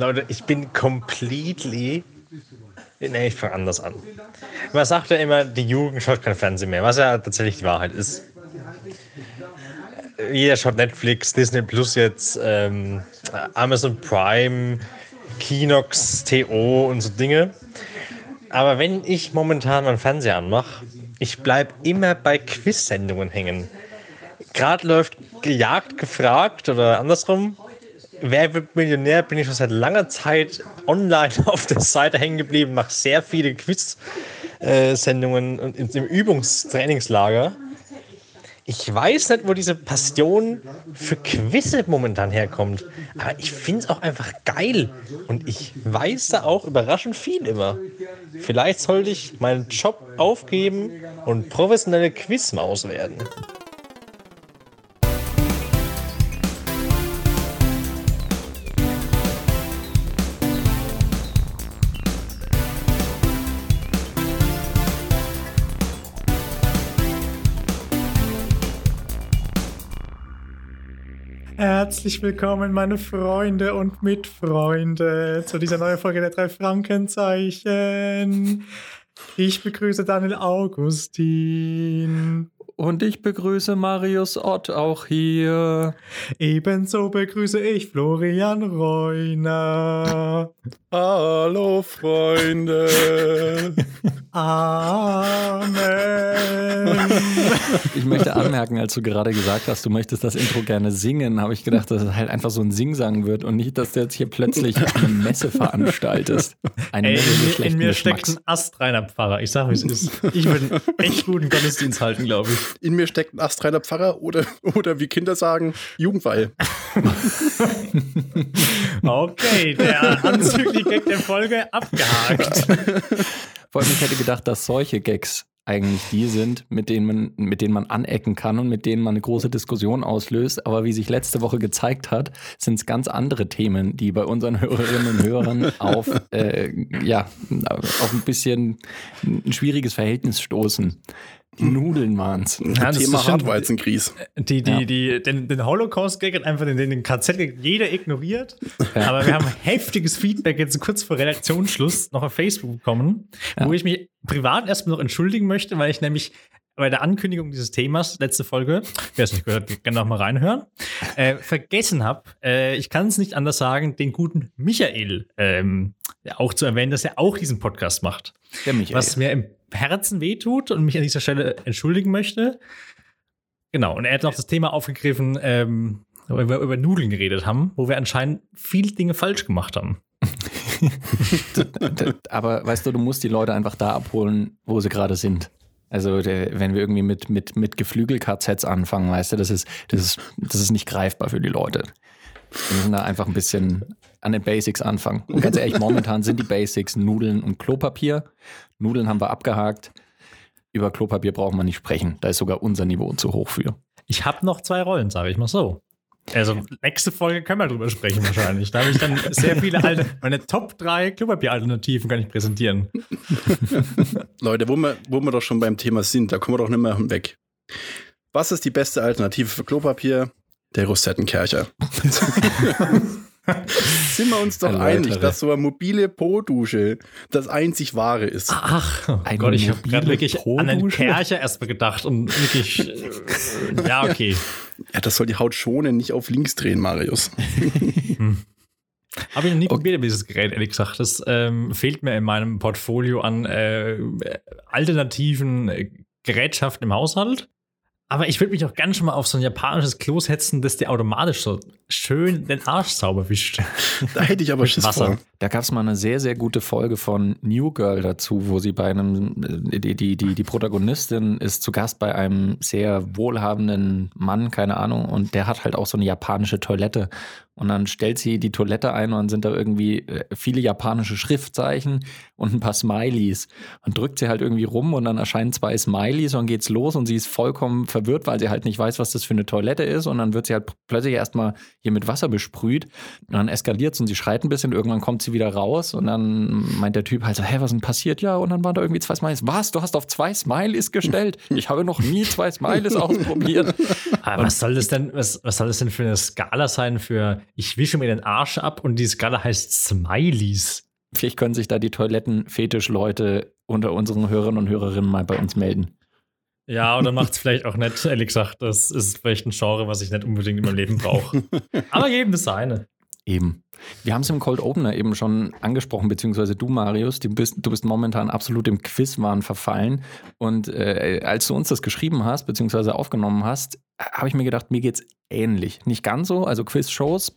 Leute, ich bin completely. Nee, ich fange anders an. Man sagt ja immer, die Jugend schaut kein Fernsehen mehr, was ja tatsächlich die Wahrheit ist. Jeder schaut Netflix, Disney Plus jetzt, ähm, Amazon Prime, Kinox, TO und so Dinge. Aber wenn ich momentan meinen Fernseher anmache, ich bleibe immer bei Quiz-Sendungen hängen. Gerade läuft gejagt, gefragt oder andersrum. Wer wird Millionär? Bin ich schon seit langer Zeit online auf der Seite hängen geblieben, mache sehr viele Quiz-Sendungen im Übungstrainingslager. Ich weiß nicht, wo diese Passion für Quizze momentan herkommt, aber ich finde es auch einfach geil und ich weiß da auch überraschend viel immer. Vielleicht sollte ich meinen Job aufgeben und professionelle Quizmaus werden. Herzlich willkommen, meine Freunde und Mitfreunde, zu dieser neuen Folge der drei Frankenzeichen. Ich begrüße Daniel Augustin. Und ich begrüße Marius Ott auch hier. Ebenso begrüße ich Florian Reuner. Hallo Freunde. Amen. Ich möchte anmerken, als du gerade gesagt hast, du möchtest das Intro gerne singen, habe ich gedacht, dass es halt einfach so ein Singsang wird und nicht, dass du jetzt hier plötzlich eine Messe veranstaltest. Eine Ey, Messe in, in mir steckt ein astreiner Pfarrer. Ich sag, wie es ist. Ich würde echt guten Gottesdienst halten, glaube ich. In mir steckt ein astreiner Pfarrer oder, oder wie Kinder sagen, Jugendweihe. okay, der anzügliche Gag der Folge abgehakt. Vor allem, ich hätte gedacht, dass solche Gags eigentlich die sind, mit denen man, mit denen man anecken kann und mit denen man eine große Diskussion auslöst. Aber wie sich letzte Woche gezeigt hat, sind es ganz andere Themen, die bei unseren Hörerinnen und Hörern auf, äh, ja, auf ein bisschen ein schwieriges Verhältnis stoßen. Nudeln waren es. Ja, Thema Hartweizenkries. Die, die, ja. die, den, den Holocaust-Gag hat einfach den, den KZ jeder ignoriert. Ja. Aber wir haben heftiges Feedback jetzt kurz vor Redaktionsschluss noch auf Facebook bekommen, ja. wo ich mich privat erstmal noch entschuldigen möchte, weil ich nämlich bei der Ankündigung dieses Themas, letzte Folge, wer es nicht gehört, kann noch mal reinhören, äh, vergessen habe, äh, ich kann es nicht anders sagen, den guten Michael ähm, auch zu erwähnen, dass er auch diesen Podcast macht. Der Michael. Was mir im Herzen wehtut und mich an dieser Stelle entschuldigen möchte. Genau, und er hat noch das Thema aufgegriffen, ähm, weil wir über Nudeln geredet haben, wo wir anscheinend viele Dinge falsch gemacht haben. Aber weißt du, du musst die Leute einfach da abholen, wo sie gerade sind. Also der, wenn wir irgendwie mit, mit, mit Geflügel-KZs anfangen, weißt du, das ist, das, ist, das ist nicht greifbar für die Leute. Wir müssen da einfach ein bisschen an den Basics anfangen. Und ganz ehrlich, momentan sind die Basics Nudeln und Klopapier. Nudeln haben wir abgehakt. Über Klopapier brauchen wir nicht sprechen. Da ist sogar unser Niveau zu hoch für. Ich habe noch zwei Rollen, sage ich mal so. Also nächste Folge können wir drüber sprechen wahrscheinlich. Da habe ich dann sehr viele alte, meine Top 3 Klopapier-Alternativen kann ich präsentieren. Leute, wo wir, wo wir doch schon beim Thema sind, da kommen wir doch nicht mehr weg. Was ist die beste Alternative für Klopapier? Der Rosettenkercher. Sind wir uns doch einig, dass so eine mobile Po-Dusche das einzig wahre ist. Ach, oh Gott, ich habe gerade wirklich an einen Kercher erstmal gedacht und wirklich, äh, ja, okay. Ja, das soll die Haut schonen, nicht auf links drehen, Marius. hm. Habe ich noch nie okay. probiert, dieses Gerät, ehrlich gesagt. Das ähm, fehlt mir in meinem Portfolio an äh, alternativen äh, Gerätschaften im Haushalt. Aber ich würde mich auch ganz schon mal auf so ein japanisches Klo setzen, das dir automatisch so schön den Arsch sauber wischt. Da hätte ich aber Schiss Wasser. Vor. Da gab es mal eine sehr, sehr gute Folge von New Girl dazu, wo sie bei einem, die, die, die, die Protagonistin ist zu Gast bei einem sehr wohlhabenden Mann, keine Ahnung, und der hat halt auch so eine japanische Toilette. Und dann stellt sie die Toilette ein und dann sind da irgendwie äh, viele japanische Schriftzeichen und ein paar Smileys. Und drückt sie halt irgendwie rum und dann erscheinen zwei Smileys und dann geht's los und sie ist vollkommen verwirrt, weil sie halt nicht weiß, was das für eine Toilette ist. Und dann wird sie halt plötzlich erstmal hier mit Wasser besprüht. Und dann eskaliert es und sie schreit ein bisschen. Irgendwann kommt sie wieder raus und dann meint der Typ halt so, hä, was ist denn passiert? Ja, und dann waren da irgendwie zwei Smileys. Was? Du hast auf zwei Smileys gestellt? Ich habe noch nie zwei Smileys ausprobiert. Aber was soll das denn, was, was soll das denn für eine Skala sein für ich wische mir den Arsch ab und die Skala heißt Smileys. Vielleicht können sich da die Toilettenfetisch-Leute unter unseren Hörern und Hörerinnen mal bei uns melden. Ja, oder macht es vielleicht auch nicht, ehrlich gesagt. Das ist vielleicht ein Genre, was ich nicht unbedingt in meinem Leben brauche. Aber jedem das seine. Eben. Wir haben es im Cold Opener eben schon angesprochen, beziehungsweise du, Marius, du bist, du bist momentan absolut im Quizwahn verfallen. Und äh, als du uns das geschrieben hast, beziehungsweise aufgenommen hast, habe ich mir gedacht, mir geht's ähnlich. Nicht ganz so, also Quiz-Shows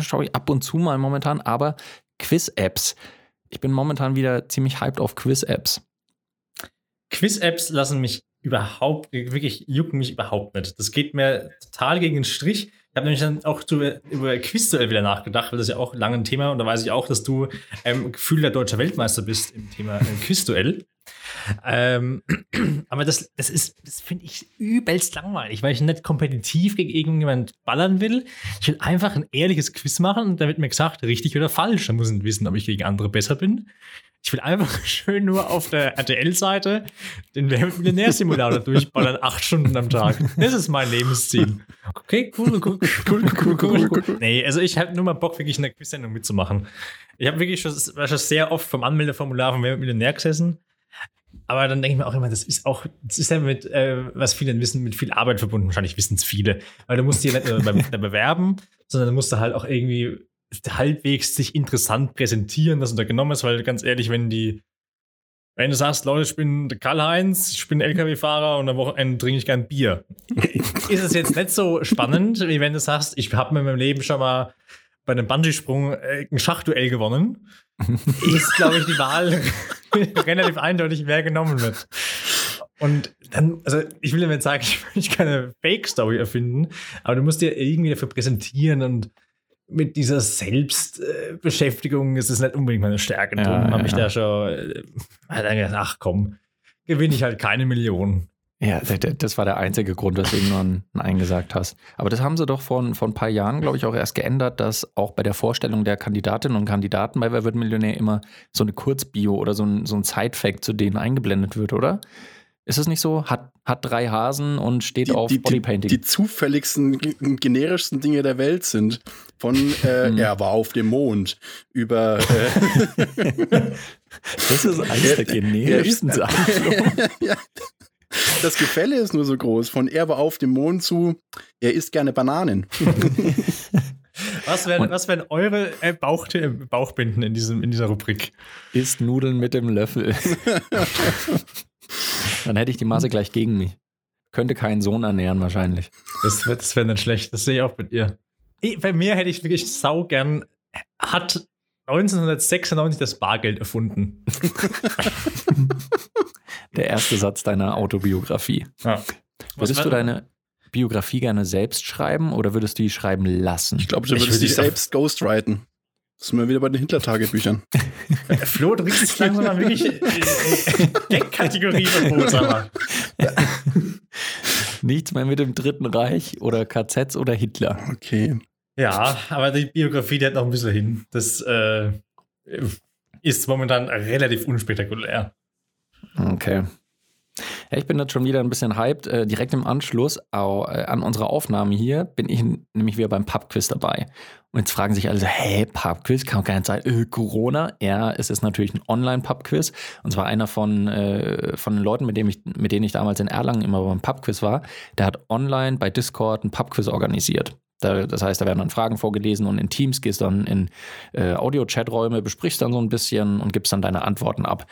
schaue ich ab und zu mal momentan, aber Quiz-Apps. Ich bin momentan wieder ziemlich hyped auf Quiz-Apps. Quiz-Apps lassen mich überhaupt, wirklich jucken mich überhaupt nicht. Das geht mir total gegen den Strich. Ich habe nämlich dann auch über Quizduell wieder nachgedacht, weil das ja auch lange ein Thema und da weiß ich auch, dass du ähm, gefühlter deutscher Weltmeister bist im Thema äh, Quizduell. Ähm, aber das, das ist, das finde ich übelst langweilig, weil ich nicht kompetitiv gegen irgendjemand ballern will. Ich will einfach ein ehrliches Quiz machen und da wird mir gesagt, richtig oder falsch. Da muss ich wissen, ob ich gegen andere besser bin. Ich will einfach schön nur auf der RTL-Seite den Millionärsimulator durchballern, acht Stunden am Tag. Das ist mein Lebensziel. Okay, cool, cool, cool, cool, cool, cool. Nee, also ich habe nur mal Bock, wirklich eine Quiz-Sendung mitzumachen. Ich habe wirklich schon, schon sehr oft vom Anmeldeformular von Wer Millionär gesessen. Aber dann denke ich mir auch immer, das ist auch, das ist ja mit, äh, was viele wissen, mit viel Arbeit verbunden. Wahrscheinlich wissen es viele. Weil du musst dich nicht nur bewerben, sondern du musst halt auch irgendwie halbwegs sich interessant präsentieren, dass du da genommen ist, weil ganz ehrlich, wenn die, wenn du sagst, Leute, ich bin Karl-Heinz, ich bin LKW-Fahrer und am Wochenende trinke ich gern Bier, ist es jetzt nicht so spannend, wie wenn du sagst, ich habe mir in meinem Leben schon mal bei einem Bungee-Sprung äh, ein Schachduell gewonnen. ist, glaube ich, die Wahl relativ eindeutig, wer genommen wird. Und dann, also ich will damit sagen, ich will keine Fake-Story erfinden, aber du musst dir irgendwie dafür präsentieren und mit dieser Selbstbeschäftigung ist es nicht unbedingt meine Stärke. Darum ja, habe ich da schon äh, dann gedacht, ach komm, gewinne ich halt keine Million. Ja, das war der einzige Grund, weswegen du ein Nein gesagt hast. Aber das haben sie doch vor, vor ein paar Jahren, glaube ich, auch erst geändert, dass auch bei der Vorstellung der Kandidatinnen und Kandidaten bei Wer wird Millionär immer so eine Kurzbio oder so ein, so ein Side-Fact zu denen eingeblendet wird, oder? Ist es nicht so? Hat, hat drei Hasen und steht die, auf die, Bodypainting. Die, die zufälligsten, generischsten Dinge der Welt sind. Von äh, hm. er war auf dem Mond über. Äh, das ist eines der generischsten Sachen. ja, das Gefälle ist nur so groß. Von er war auf dem Mond zu er isst gerne Bananen. Was wären, was wären eure äh, Bauch, Bauchbinden in, diesem, in dieser Rubrik? Isst Nudeln mit dem Löffel. Dann hätte ich die Masse gleich gegen mich. Könnte keinen Sohn ernähren, wahrscheinlich. Das, das wäre nicht schlecht. Das sehe ich auch mit ihr. Bei mir hätte ich wirklich sau gern. Hat 1996 das Bargeld erfunden. Der erste Satz deiner Autobiografie. Ja. Würdest du deine Biografie gerne selbst schreiben oder würdest du die schreiben lassen? Ich glaube, du würdest dich selbst ghostwriten. Das sind wir wieder bei den Hitler-Tagebüchern. Flo, du bist jetzt langsam mal wirklich Deckkategorie von Nichts mehr mit dem Dritten Reich oder KZs oder Hitler. Okay. Ja, aber die Biografie, die hat noch ein bisschen hin. Das äh, ist momentan relativ unspektakulär. Okay. Ich bin jetzt schon wieder ein bisschen hyped. Äh, direkt im Anschluss äh, an unsere Aufnahme hier bin ich nämlich wieder beim Pubquiz dabei. Und jetzt fragen sich alle so, hä, Pubquiz, kann nicht sein, äh, Corona? Ja, es ist natürlich ein Online-Pubquiz. Und zwar einer von, äh, von den Leuten, mit, dem ich, mit denen ich damals in Erlangen immer beim Pubquiz war, der hat online bei Discord ein Pubquiz organisiert. Da, das heißt, da werden dann Fragen vorgelesen und in Teams gehst dann in äh, Audio-Chat-Räume, besprichst dann so ein bisschen und gibst dann deine Antworten ab.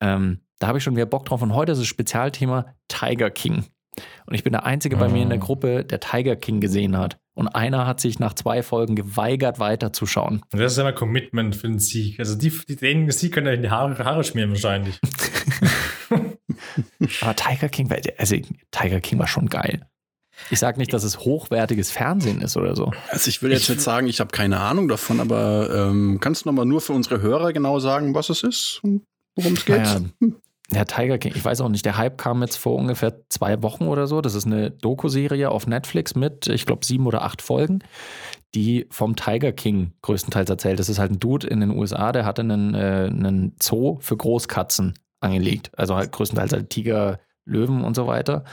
Ähm, da habe ich schon wieder Bock drauf. Und heute ist das Spezialthema Tiger King. Und ich bin der Einzige bei mir in der ah. Gruppe, der Tiger King gesehen hat. Und einer hat sich nach zwei Folgen geweigert, weiterzuschauen. Das ist ja immer Commitment für den Sieg. Also die, die den Sieg können ja in die Haare, Haare schmieren wahrscheinlich. Aber Tiger King, also Tiger King war schon geil. Ich sage nicht, dass es hochwertiges Fernsehen ist oder so. Also ich will jetzt ich, nicht sagen, ich habe keine Ahnung davon, aber ähm, kannst du nochmal nur für unsere Hörer genau sagen, was es ist und worum es geht? Ja, der Tiger King, ich weiß auch nicht, der Hype kam jetzt vor ungefähr zwei Wochen oder so. Das ist eine Doku-Serie auf Netflix mit, ich glaube, sieben oder acht Folgen, die vom Tiger King größtenteils erzählt. Das ist halt ein Dude in den USA, der hatte einen, äh, einen Zoo für Großkatzen angelegt. Also halt größtenteils halt Tiger, Löwen und so weiter.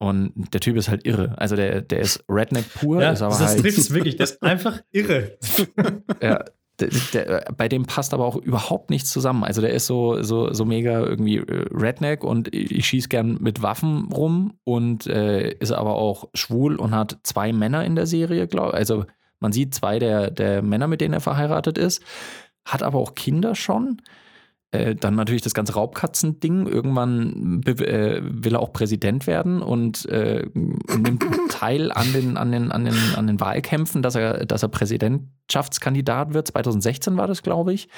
Und der Typ ist halt irre. Also der, der ist Redneck pur, Ja, ist aber das halt. trifft es wirklich. Das ist einfach irre. Ja, der, der, bei dem passt aber auch überhaupt nichts zusammen. Also der ist so, so, so mega irgendwie äh, Redneck und ich schieße gern mit Waffen rum und äh, ist aber auch schwul und hat zwei Männer in der Serie, glaube Also man sieht zwei der, der Männer, mit denen er verheiratet ist, hat aber auch Kinder schon. Äh, dann natürlich das ganze Raubkatzen-Ding. Irgendwann äh, will er auch Präsident werden und äh, nimmt teil an den, an, den, an, den, an den Wahlkämpfen, dass er, dass er Präsidentschaftskandidat wird. 2016 war das, glaube ich.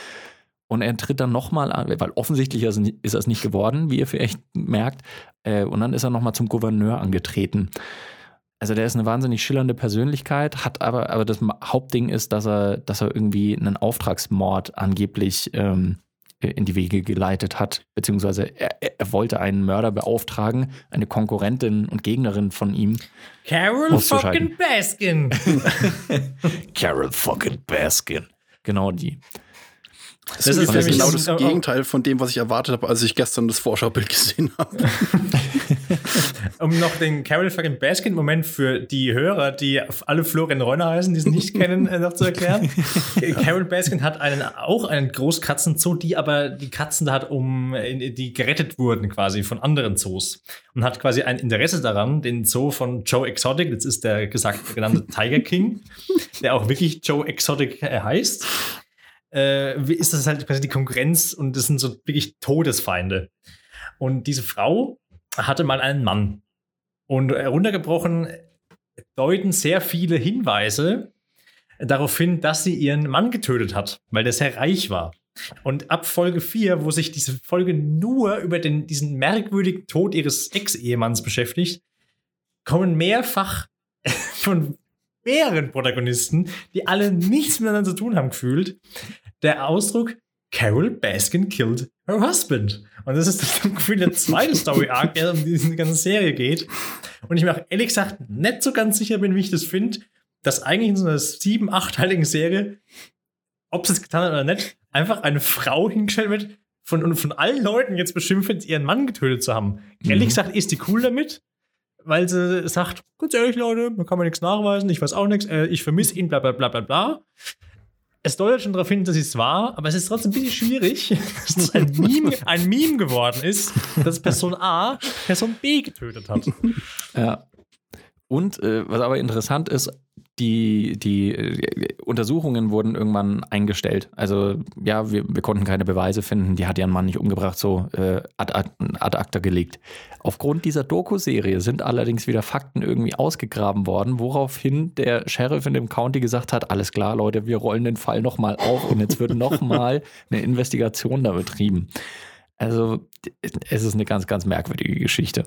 Und er tritt dann nochmal an, weil offensichtlich ist ist er es nicht geworden, wie ihr vielleicht merkt. Äh, und dann ist er nochmal zum Gouverneur angetreten. Also der ist eine wahnsinnig schillernde Persönlichkeit, hat aber, aber das Hauptding ist, dass er, dass er irgendwie einen Auftragsmord angeblich ähm, in die Wege geleitet hat, beziehungsweise er, er wollte einen Mörder beauftragen, eine Konkurrentin und Gegnerin von ihm. Carol fucking Baskin. Carol fucking Baskin. Genau die. Das, Das ist, nämlich- genau das. Gegenteil von dem, was ich erwartet habe, als ich gestern das Vorschaubild gesehen habe. Um noch den Carol fucking Baskin Moment für die Hörer, die alle Florian Reuner heißen, die es nicht kennen, äh, noch zu erklären. Carol Baskin hat einen, auch einen Großkatzenzoo, die aber die Katzen da hat, um, die gerettet wurden quasi von anderen Zoos. Und hat quasi ein Interesse daran, den Zoo von Joe Exotic, das ist der gesagt, genannte Tiger King, der auch wirklich Joe Exotic äh, heißt, äh, wie- ist das halt quasi die Konkurrenz und das sind so wirklich Todesfeinde. Und diese Frau hatte mal einen Mann. Und heruntergebrochen deuten sehr viele Hinweise darauf hin, dass sie ihren Mann getötet hat, weil der sehr reich war. Und ab Folge 4, wo sich diese Folge nur über den, diesen merkwürdigen Tod ihres Ex-Ehemanns beschäftigt, kommen mehrfach von mehreren Protagonisten, die alle nichts miteinander zu tun haben, gefühlt, der Ausdruck Carol Baskin killed her husband. Und das ist das Gefühl der zweite Story-Arc, der um diese ganze Serie geht. Und ich mir auch ehrlich gesagt nicht so ganz sicher bin, wie ich das finde, dass eigentlich in so einer sieben-, achtteiligen Serie, ob sie es getan hat oder nicht, einfach eine Frau hingestellt wird, von, und von allen Leuten jetzt beschimpft wird, ihren Mann getötet zu haben. Ehrlich gesagt ist die cool damit, weil sie sagt, ganz ehrlich, Leute, man kann mir nichts nachweisen, ich weiß auch nichts, äh, ich vermisse ihn, bla bla bla bla bla. Es deutet schon darauf hin, dass es war, aber es ist trotzdem ein bisschen schwierig, dass es ein Meme, ein Meme geworden ist, dass Person A Person B getötet hat. Ja. Und äh, was aber interessant ist, die, die äh, Untersuchungen wurden irgendwann eingestellt. Also ja, wir, wir konnten keine Beweise finden, die hat ihren Mann nicht umgebracht, so äh, ad, ad, ad acta gelegt. Aufgrund dieser Doku-Serie sind allerdings wieder Fakten irgendwie ausgegraben worden, woraufhin der Sheriff in dem County gesagt hat, alles klar, Leute, wir rollen den Fall nochmal auf und jetzt wird nochmal eine Investigation da betrieben. Also es ist eine ganz, ganz merkwürdige Geschichte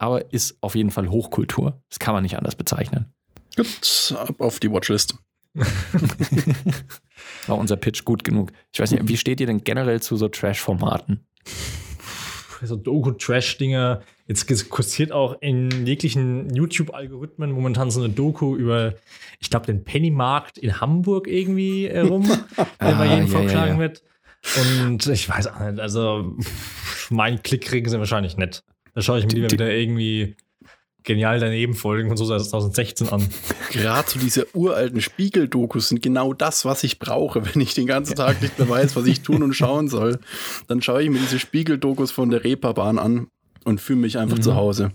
aber ist auf jeden Fall Hochkultur. Das kann man nicht anders bezeichnen. Gut, ab auf die Watchlist. War unser Pitch gut genug. Ich weiß nicht, wie steht ihr denn generell zu so Trash-Formaten? so Doku-Trash-Dinger. Jetzt kursiert auch in jeglichen YouTube-Algorithmen momentan so eine Doku über, ich glaube, den Pennymarkt in Hamburg irgendwie äh, rum, der bei Ah, jedem vorgeschlagen ja, ja. wird. Und ich weiß auch nicht, also pff, meinen Klick kriegen sie wahrscheinlich nicht. Da schaue ich mir lieber die- wieder irgendwie genial daneben Folgen von so 2016 an. Gerade so diese uralten Spiegel-Dokus sind genau das, was ich brauche, wenn ich den ganzen Tag nicht mehr weiß, was ich tun und schauen soll. Dann schaue ich mir diese Spiegel-Dokus von der Reeperbahn an und fühle mich einfach Mhm. zu Hause.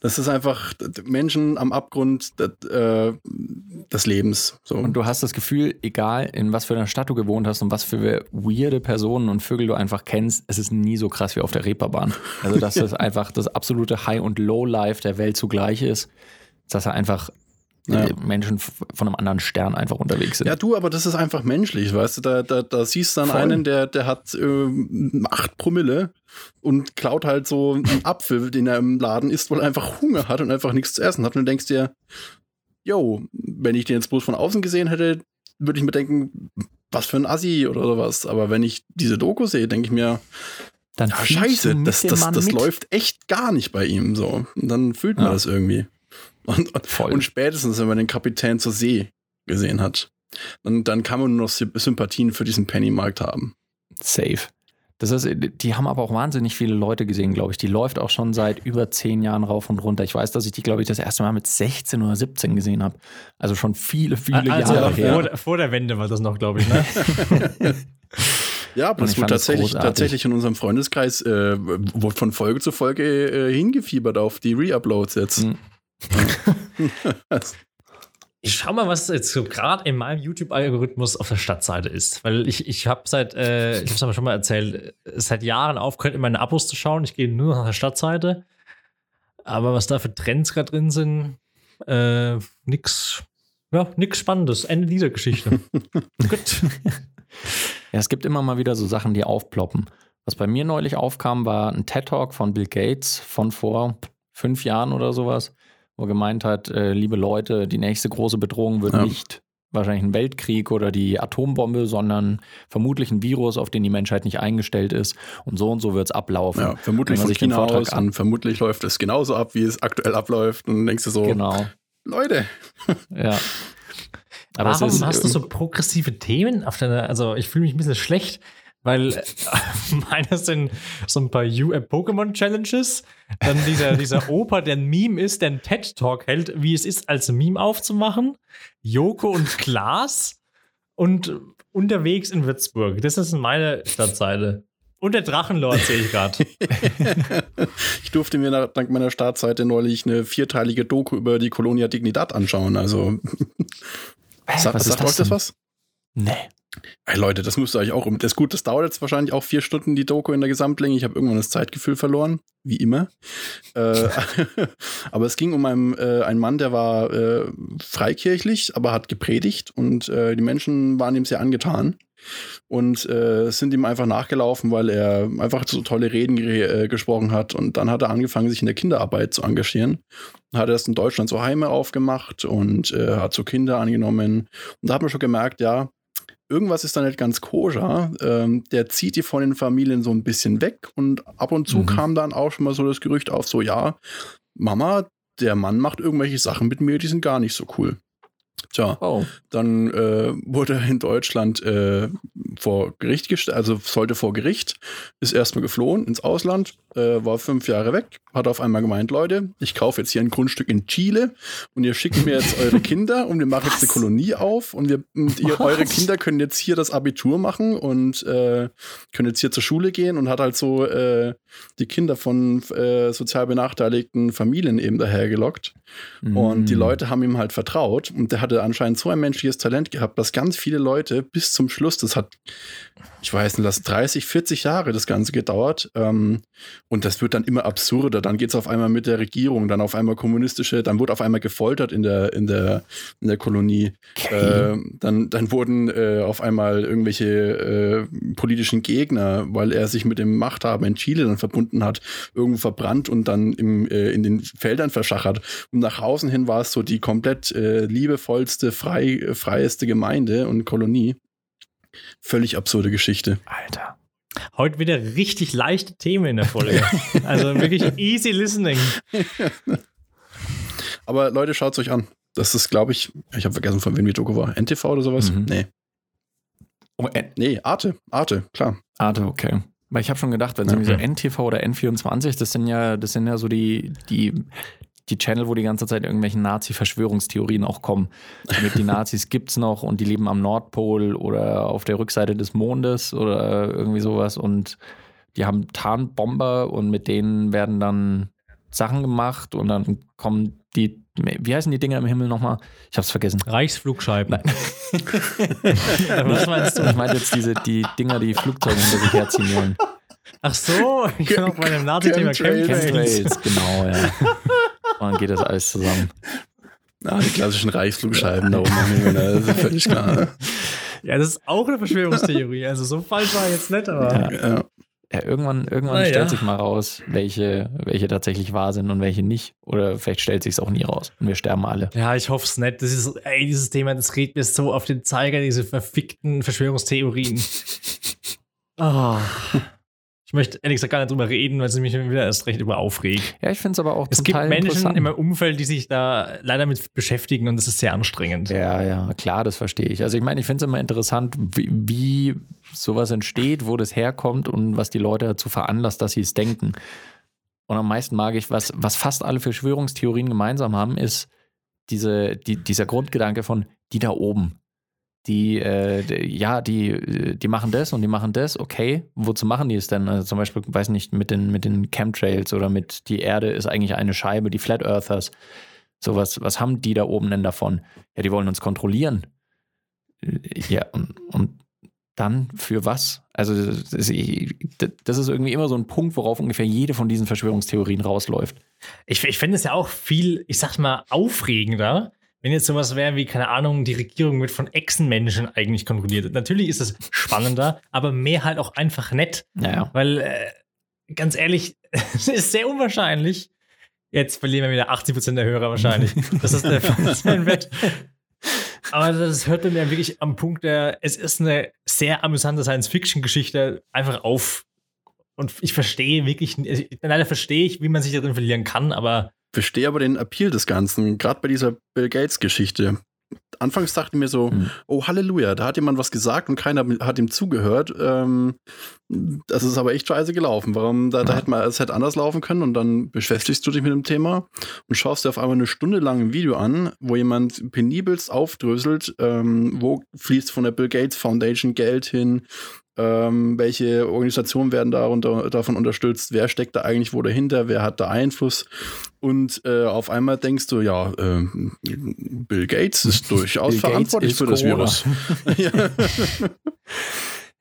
Das ist einfach Menschen am Abgrund d- äh, des Lebens. So. Und du hast das Gefühl, egal in was für einer Stadt du gewohnt hast und was für weirde Personen und Vögel du einfach kennst, es ist nie so krass wie auf der Reeperbahn. Also, dass das einfach das absolute High- und Low-Life der Welt zugleich ist. Dass da einfach Ja. äh, Menschen von einem anderen Stern einfach unterwegs sind. Ja, du, aber das ist einfach menschlich, weißt du, da, da, da siehst du dann Voll. einen, der, der hat äh, acht Promille und klaut halt so einen Apfel, den er im Laden isst, weil er einfach Hunger hat und einfach nichts zu essen hat. Und du denkst dir, yo, wenn ich den jetzt bloß von außen gesehen hätte, würde ich mir denken, was für ein Assi oder sowas. Aber wenn ich diese Doku sehe, denke ich mir, Dann ja, scheiße, das, das, das läuft echt gar nicht bei ihm so. Und dann fühlt man Ja. das irgendwie. Und, und, Voll. und spätestens, wenn man den Kapitän zur See gesehen hat, dann, dann kann man nur noch Sy- Sympathien für diesen Pennymarkt haben. Safe. Das ist, die haben aber auch wahnsinnig viele Leute gesehen, glaube ich. Die läuft auch schon seit über zehn Jahren rauf und runter. Ich weiß, dass ich die, glaube ich, das erste Mal mit 16 oder 17 gesehen habe. Also schon viele, viele also Jahre vor, her. vor der Wende war das noch, glaube ich. Ne? Ja, aber das das tatsächlich, großartig. tatsächlich in unserem Freundeskreis äh, wurde von Folge zu Folge äh, hingefiebert auf die Re-Uploads jetzt. Mhm. Ich schau mal, was jetzt so gerade in meinem YouTube-Algorithmus auf der Stadtseite ist. Weil ich, ich habe seit, äh, ich habe es aber schon mal erzählt, äh, seit Jahren aufgehört, in meine Abos zu schauen. Ich gehe nur nach der Stadtseite. Aber was da für Trends gerade drin sind, äh, nix, ja, nix Spannendes. Ende dieser Geschichte. Gut. Ja, es gibt immer mal wieder so Sachen, die aufploppen. Was bei mir neulich aufkam, war ein TED-Talk von Bill Gates von vor fünf Jahren oder sowas, wo er gemeint hat, äh, liebe Leute, die nächste große Bedrohung wird Ja. nicht wahrscheinlich ein Weltkrieg oder die Atombombe, sondern vermutlich ein Virus, auf den die Menschheit nicht eingestellt ist. Und so und so wird es ablaufen. Ja, vermutlich von China aus an- und vermutlich läuft es genauso ab, wie es aktuell abläuft. Und dann denkst du so, Genau. Leute, Ja. Aber Warum ist, hast du so progressive Themen auf deiner, also ich fühle mich ein bisschen schlecht, weil äh, meine sind so ein paar Pokémon-Challenges, dann dieser, dieser Opa, der ein Meme ist, der einen TED-Talk hält, wie es ist, als Meme aufzumachen, Joko und Klaas und unterwegs in Würzburg. Das ist meine Stadtseite. Und der Drachenlord sehe ich gerade. ich durfte mir nach, dank meiner Startseite neulich eine vierteilige Doku über die Colonia Dignidad anschauen. Also, Hä, sagt, was ist sagt euch das was? Nee. Ey, Leute, das müsst ihr euch auch um. Das ist gut, das dauert jetzt wahrscheinlich auch vier Stunden, die Doku in der Gesamtlänge. Ich habe irgendwann das Zeitgefühl verloren, wie immer. Äh, aber es ging um einen, äh, einen Mann, der war äh, freikirchlich, aber hat gepredigt und äh, die Menschen waren ihm sehr angetan und äh, sind ihm einfach nachgelaufen, weil er einfach so tolle Reden ge äh, gesprochen hat. Und dann hat er angefangen, sich in der Kinderarbeit zu engagieren. Hat erst in Deutschland so Heime aufgemacht und hat so Kinder angenommen. Und da hat man schon gemerkt, ja, irgendwas ist da nicht ganz koscher. Ähm, der zieht die von den Familien so ein bisschen weg. Und ab und zu Mhm. kam dann auch schon mal so das Gerücht auf, so ja, Mama, der Mann macht irgendwelche Sachen mit mir, die sind gar nicht so cool. Tja, Oh. dann äh, wurde er in Deutschland äh, vor Gericht gestellt, also sollte vor Gericht, ist erstmal geflohen ins Ausland, äh, war fünf Jahre weg, hat auf einmal gemeint, Leute, ich kaufe jetzt hier ein Grundstück in Chile und ihr schickt mir jetzt eure Kinder und wir machen jetzt eine Kolonie auf und, wir, und ihr, eure Was? Kinder können jetzt hier das Abitur machen und äh, können jetzt hier zur Schule gehen und hat halt so äh, die Kinder von äh, sozial benachteiligten Familien eben dahergelockt. Und die Mm. Leute haben ihm halt vertraut und der hatte anscheinend so ein menschliches Talent gehabt, dass ganz viele Leute bis zum Schluss, das hat, ich weiß nicht, das 30, 40 Jahre das Ganze gedauert. Ähm, und das wird dann immer absurder. Dann geht es auf einmal mit der Regierung, dann auf einmal kommunistische, dann wurde auf einmal gefoltert in der, in der, in der Kolonie. Äh, dann, dann wurden äh, auf einmal irgendwelche äh, politischen Gegner, weil er sich mit dem Machthaber in Chile dann verbunden hat, irgendwo verbrannt und dann im, äh, in den Feldern verschachert. Und nach außen hin war es so die komplett äh, liebevollste, frei, äh, freieste Gemeinde und Kolonie. Völlig absurde Geschichte. Alter. Heute wieder richtig leichte Themen in der Folge. Also wirklich easy listening. Aber Leute, schaut es euch an. Das ist, glaube ich, ich habe vergessen, von wem die Doku war. NTV oder sowas? Mhm. Nee. Oh, N Nee, Arte. Arte, klar. Arte, okay. Weil ich habe schon gedacht, wenn es irgendwie so NTV oder N24, das sind ja, das sind ja so die, die, die Channel, wo die ganze Zeit irgendwelchen Nazi-Verschwörungstheorien auch kommen. Mit die Nazis gibt's noch und die leben am Nordpol oder auf der Rückseite des Mondes oder irgendwie sowas und die haben Tarnbomber und mit denen werden dann Sachen gemacht und dann kommen die, wie heißen die Dinger im Himmel nochmal? Ich hab's vergessen. Reichsflugscheiben. Was meinst Ich du? meine jetzt diese, die Dinger, die Flugzeuge hinter sich herziehen wollen. Ach so, ich bin auch bei dem Nazi-Thema. Chemtrails. Chemtrails, genau, ja. Und dann geht das alles zusammen. Ah, die klassischen Reichsflugscheiben da oben Himmel, das ist völlig klar. Ja, das ist auch eine Verschwörungstheorie. Also so falsch war jetzt nicht, aber. Ja. Ja. Ja, irgendwann, irgendwann Na ja. stellt sich mal raus, welche, welche tatsächlich wahr sind und welche nicht. Oder vielleicht stellt sich es auch nie raus. Und wir sterben alle. Ja, ich hoffe es nicht. Das ist, ey, dieses Thema, das geht mir so auf den Zeiger, diese verfickten Verschwörungstheorien. Ah. Ich möchte ehrlich gesagt gar nicht drüber reden, weil sie mich wieder erst recht über aufregt. Ja, ich finde es aber auch Es gibt Teil Menschen in meinem Umfeld, die sich da leider mit beschäftigen und das ist sehr anstrengend. Ja, ja, klar, das verstehe ich. Also ich meine, ich finde es immer interessant, wie, wie sowas entsteht, wo das herkommt und was die Leute dazu veranlasst, dass sie es denken. Und am meisten mag ich, was, was fast alle Verschwörungstheorien gemeinsam haben, ist diese, die, dieser Grundgedanke von die da oben. Die, äh, die, ja, die, die machen das und die machen das, okay. Wozu machen die es denn? Also zum Beispiel, weiß nicht, mit den, mit den Chemtrails oder mit die Erde ist eigentlich eine Scheibe, die Flat Earthers. So was, was haben die da oben denn davon? Ja, die wollen uns kontrollieren. Äh, Ja, und, und dann für was? Also, das ist, das ist irgendwie immer so ein Punkt, worauf ungefähr jede von diesen Verschwörungstheorien rausläuft. Ich, ich finde es ja auch viel, ich sag mal, aufregender, wenn jetzt sowas wäre wie, keine Ahnung, die Regierung wird von Echsenmenschen eigentlich kontrolliert. Natürlich ist es spannender, aber mehr halt auch einfach nett. Naja. Weil, äh, ganz ehrlich, es ist sehr unwahrscheinlich. Jetzt verlieren wir wieder 80% der Hörer wahrscheinlich. dass das der Fall sein wird. Aber das hört dann ja wirklich am Punkt der, es ist eine sehr amüsante Science-Fiction-Geschichte einfach auf. Und ich verstehe wirklich, nicht- leider verstehe ich, wie man sich darin verlieren kann, aber Verstehe aber den Appeal des Ganzen, gerade bei dieser Bill Gates-Geschichte. Anfangs dachte ich mir so, Hm. oh Halleluja, da hat jemand was gesagt und keiner hat ihm zugehört. Ähm, das ist aber echt scheiße gelaufen. Warum? Da, da Ja. hätte man es hätte anders laufen können und dann beschäftigst du dich mit dem Thema und schaust dir auf einmal eine Stunde lang ein Video an, wo jemand penibelst aufdröselt, ähm, wo fließt von der Bill Gates Foundation Geld hin, ähm, welche Organisationen werden darunter, davon unterstützt, wer steckt da eigentlich wo dahinter, wer hat da Einfluss und äh, auf einmal denkst du, ja, ähm, Bill Gates ist durchaus Bill verantwortlich ist für das Corona. Virus. ja.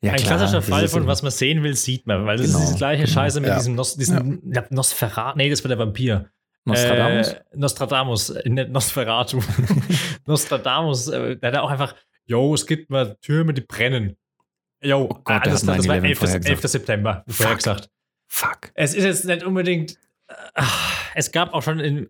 Ja, ein klar, klassischer Fall von was man sehen will, sieht man. Weil das Genau, ist die gleiche genau. Scheiße mit Ja. diesem Nos, diesen ja. Nosferatu. Nee, das war der Vampir. Nostradamus? Äh, Nostradamus, äh, nicht Nosferatu. Nostradamus, äh, der hat auch einfach, yo, es gibt mal Türme, die brennen. Yo, Oh Gott, ah, der das, war 9/11 11. vorher 11. gesagt. September, vorher Fuck. gesagt. Fuck. Es ist jetzt nicht unbedingt. äh, Es gab auch schon in,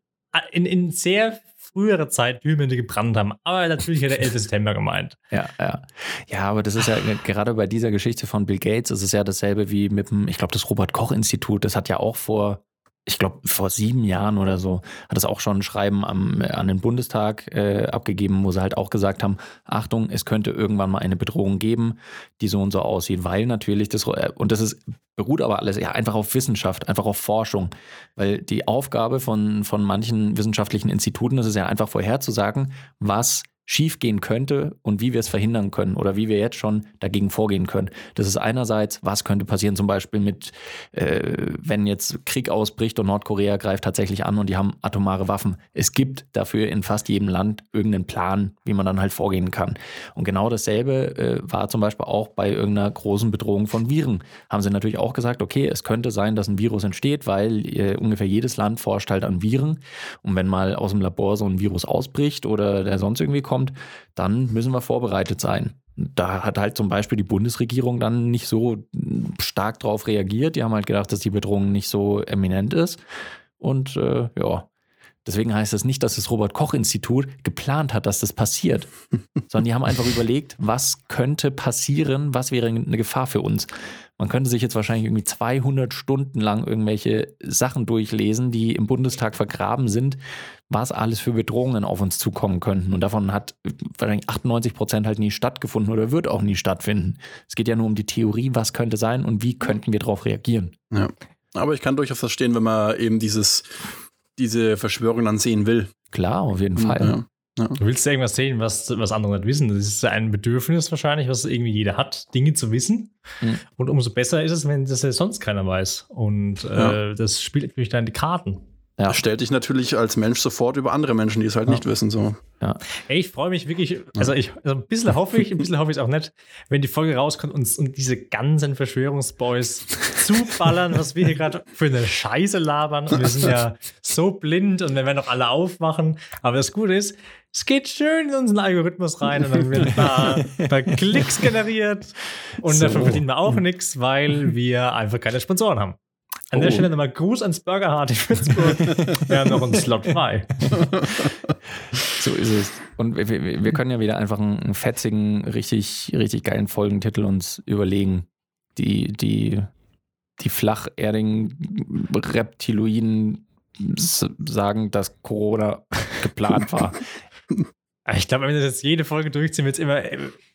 in, in sehr früherer Zeit Türme, die gebrannt haben. Aber natürlich hat der 11. September gemeint. Ja, ja. Ja, aber das ist ja gerade bei dieser Geschichte von Bill Gates ist es ja dasselbe wie mit dem, ich glaube, das Robert-Koch-Institut, das hat ja auch vor, ich glaube, vor sieben Jahren oder so, hat es auch schon ein Schreiben am, an den Bundestag äh, abgegeben, wo sie halt auch gesagt haben, Achtung, es könnte irgendwann mal eine Bedrohung geben, die so und so aussieht, weil natürlich das, äh, und das ist, beruht aber alles ja einfach auf Wissenschaft, einfach auf Forschung, weil die Aufgabe von, von manchen wissenschaftlichen Instituten ist es ja einfach vorherzusagen, was schiefgehen könnte und wie wir es verhindern können oder wie wir jetzt schon dagegen vorgehen können. Das ist einerseits, was könnte passieren, zum Beispiel mit, äh, wenn jetzt Krieg ausbricht und Nordkorea greift tatsächlich an und die haben atomare Waffen. Es gibt dafür in fast jedem Land irgendeinen Plan, wie man dann halt vorgehen kann. Und genau dasselbe äh, war zum Beispiel auch bei irgendeiner großen Bedrohung von Viren. Haben sie natürlich auch gesagt, okay, es könnte sein, dass ein Virus entsteht, weil äh, ungefähr jedes Land forscht halt an Viren. Und wenn mal aus dem Labor so ein Virus ausbricht oder der sonst irgendwie kommt, dann müssen wir vorbereitet sein. Da hat halt zum Beispiel die Bundesregierung dann nicht so stark drauf reagiert. Die haben halt gedacht, dass die Bedrohung nicht so eminent ist. Und äh, ja, deswegen heißt das nicht, dass das Robert-Koch-Institut geplant hat, dass das passiert, sondern die haben einfach überlegt, was könnte passieren, was wäre eine Gefahr für uns. Man könnte sich jetzt wahrscheinlich irgendwie 200 Stunden lang irgendwelche Sachen durchlesen, die im Bundestag vergraben sind, was alles für Bedrohungen auf uns zukommen könnten. Und davon hat wahrscheinlich 98 Prozent halt nie stattgefunden oder wird auch nie stattfinden. Es geht ja nur um die Theorie, was könnte sein und wie könnten wir darauf reagieren. Ja. Aber ich kann durchaus verstehen, wenn man eben dieses, diese Verschwörung dann sehen will. Klar, auf jeden Fall. Ja. Du willst irgendwas sehen, was, was andere nicht wissen. Das ist ein Bedürfnis wahrscheinlich, was irgendwie jeder hat, Dinge zu wissen. Mhm. Und umso besser ist es, wenn das ja sonst keiner weiß. Und äh, das spielt natürlich dann die Karten. Ja. Das stellt dich natürlich als Mensch sofort über andere Menschen, die es halt Ja. nicht wissen. So. Ey, ich freue mich wirklich, also ich, also ein bisschen hoffe ich, ein bisschen hoffe ich es auch nicht, wenn die Folge rauskommt und, und diese ganzen Verschwörungsboys zuballern, was wir hier gerade für eine Scheiße labern. Und wir sind ja so blind und wir werden auch alle aufwachen. Aber das Gute ist, es geht schön in unseren Algorithmus rein und dann werden da, da Klicks generiert. Und So. davon verdienen wir auch nichts, weil wir einfach keine Sponsoren haben. An der Oh. Stelle nochmal Gruß ans Burger Hart in Würzburg. Wir haben noch einen Slot frei. So ist es. Und wir, wir, wir können ja wieder einfach einen, fetzigen, richtig, richtig geilen Folgentitel uns überlegen, die, die die flacherdigen Reptiloiden sagen, dass Corona geplant war. Ich glaube, wenn wir das jetzt jede Folge durchziehen, wird es immer,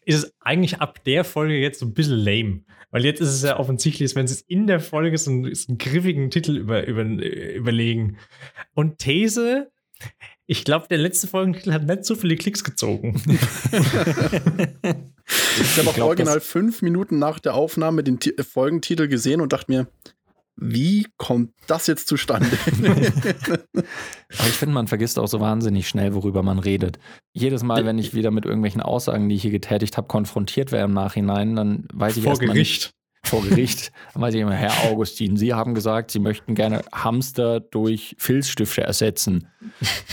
ist es eigentlich ab der Folge jetzt so ein bisschen lame. Weil jetzt ist es ja offensichtlich, wenn sie es in der Folge so einen, so einen griffigen Titel über, über, überlegen. Und These, ich glaube, der letzte Folgentitel hat nicht so viele Klicks gezogen. ich habe auch glaub, original fünf Minuten nach der Aufnahme den T Folgentitel gesehen und dachte mir, wie kommt das jetzt zustande? Aber ich finde, man vergisst auch so wahnsinnig schnell, worüber man redet. Jedes Mal, wenn ich wieder mit irgendwelchen Aussagen, die ich hier getätigt habe, konfrontiert werde im Nachhinein, dann weiß ich Vor Gericht. Nicht, vor Gericht. Dann weiß ich immer, Herr Augustin, Sie haben gesagt, Sie möchten gerne Hamster durch Filzstifte ersetzen.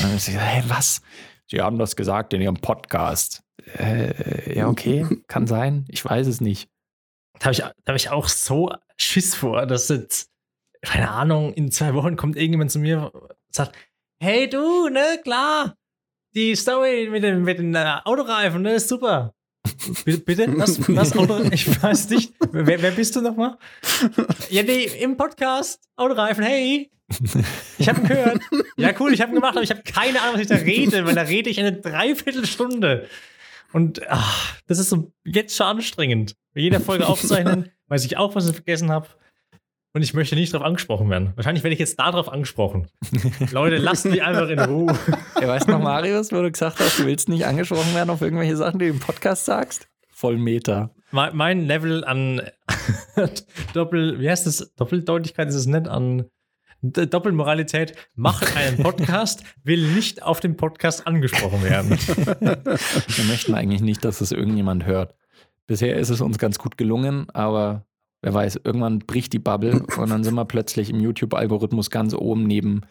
dann ist ich, hey, was? Sie haben das gesagt in Ihrem Podcast. Äh, ja, okay, kann sein. Ich weiß es nicht. Da habe ich, hab ich auch so Schiss vor, dass jetzt keine Ahnung, in zwei Wochen kommt irgendjemand zu mir und sagt, hey du, ne, klar, die Story mit den, mit den äh, Autoreifen, ne, ist super. bitte, bitte? Was, was Auto, ich weiß nicht. Wer, wer bist du nochmal? Ja, nee, im Podcast, Autoreifen, hey. Ich habe ihn gehört. Ja, cool, ich habe ihn gemacht, aber ich habe keine Ahnung, was ich da rede, weil da rede ich eine Dreiviertelstunde. Und ach, das ist so jetzt schon anstrengend. Bei jeder Folge aufzeichnen, weiß ich auch, was ich vergessen habe und ich möchte nicht darauf angesprochen werden. Wahrscheinlich werde ich jetzt darauf angesprochen. Leute, lasst mich einfach in Ruhe. Ja, weißt du noch, Marius, wo du gesagt hast, du willst nicht angesprochen werden auf irgendwelche Sachen, die du im Podcast sagst? Voll Meter. Mein, mein Level an Doppel, wie heißt das? Doppeldeutigkeit ist es nicht an Doppelmoralität. Mache einen Podcast, will nicht auf dem Podcast angesprochen werden. Wir möchten eigentlich nicht, dass es irgendjemand hört. Bisher ist es uns ganz gut gelungen, aber Wer weiß, irgendwann bricht die Bubble und dann sind wir plötzlich im YouTube-Algorithmus ganz oben neben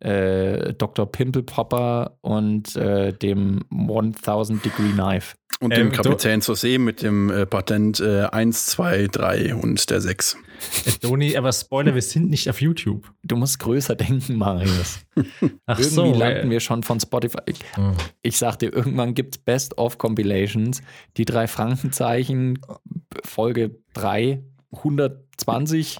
äh, Dr. Pimple Popper und äh, dem 1000 Degree Knife. Und dem ähm, Kapitän zur See mit dem äh, Patent äh, 1, 2, 3 und der 6. Toni, aber Spoiler, wir sind nicht auf YouTube. Du musst größer denken, Marius. Ach Irgendwie so, landen wir schon von Spotify. Ich, hm. ich sag dir, irgendwann gibt es Best-of-Compilations. Die drei Frankenzeichen, Folge 3 120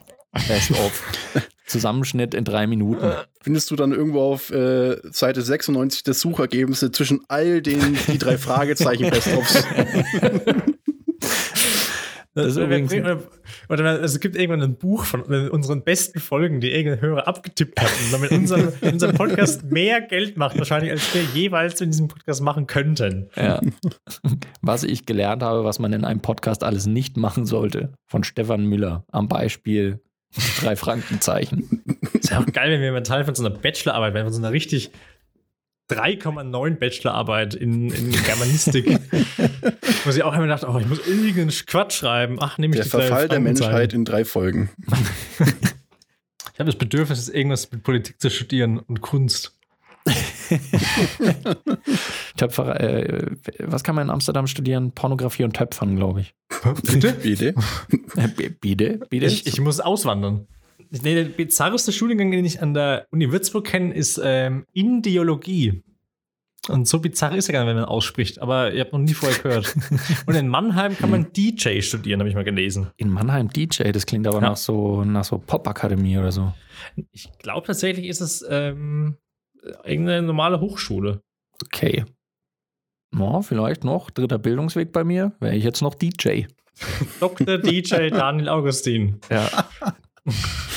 Best-of. Zusammenschnitt in drei Minuten. Findest du dann irgendwo auf äh, Seite 96 des Suchergebnisse zwischen all den die drei Fragezeichen Best-ofs? Das übrigens oder, also es gibt irgendwann ein Buch von unseren besten Folgen, die irgendein Hörer abgetippt hat und damit unser, unser Podcast mehr Geld macht, wahrscheinlich, als wir jeweils in diesem Podcast machen könnten. Ja. Was ich gelernt habe, was man in einem Podcast alles nicht machen sollte, von Stefan Müller am Beispiel drei Frankenzeichen. Ist ja auch geil, wenn wir mal Teil von so einer Bachelorarbeit werden, von so einer richtig 3,9 Bachelorarbeit in, in Germanistik. wo sie auch immer dachte, oh, ich muss irgendeinen Quatsch schreiben. Ach, nehme ich Der Verfall der Menschheit in drei Folgen. ich habe das Bedürfnis, irgendwas mit Politik zu studieren und Kunst. Töpfer, äh, was kann man in Amsterdam studieren? Pornografie und Töpfern, glaube ich. Bitte? Bitte? Bitte? Bitte? Ich, ich muss auswandern. Nee, der bizarreste Studiengang, den ich an der Uni Würzburg kenne, ist ähm, Indiologie. Und so bizarr ist er gar nicht, wenn man ausspricht, aber ihr habt noch nie vorher gehört. Und in Mannheim kann man DJ studieren, habe ich mal gelesen. In Mannheim DJ, das klingt aber ja. nach so, nach so Pop-Akademie oder so. Ich glaube tatsächlich ist es ähm, irgendeine normale Hochschule. Okay. Ja, vielleicht noch. Dritter Bildungsweg bei mir. Wäre ich jetzt noch DJ. Dr. DJ Daniel Augustin. Ja.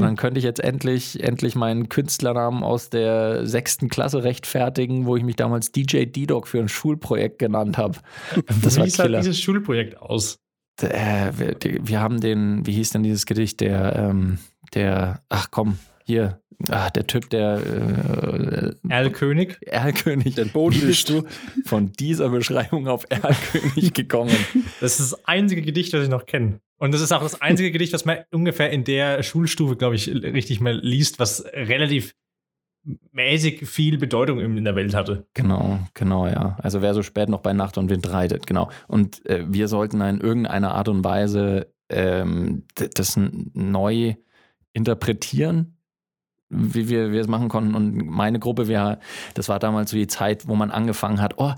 Und dann könnte ich jetzt endlich, endlich meinen Künstlernamen aus der sechsten Klasse rechtfertigen, wo ich mich damals DJ D-Dog für ein Schulprojekt genannt habe. Das wie sah dieses Schulprojekt aus? Äh, wir, wir, haben den, wie hieß denn dieses Gedicht, der, ähm, der, ach komm, hier, ach, der Typ, der äh, Erlkönig. Erlkönig, den Boden bist du von dieser Beschreibung auf Erlkönig gekommen. Das ist das einzige Gedicht, das ich noch kenne. Und das ist auch das einzige Gedicht, was man ungefähr in der Schulstufe, glaube ich, richtig mal liest, was relativ mäßig viel Bedeutung in der Welt hatte. Genau, genau, ja. Also wer so spät noch bei Nacht und Wind reitet, genau. Und äh, wir sollten in irgendeiner Art und Weise ähm, das neu interpretieren wie wir, wir es machen konnten. Und meine Gruppe, wir, das war damals so die Zeit, wo man angefangen hat, oh,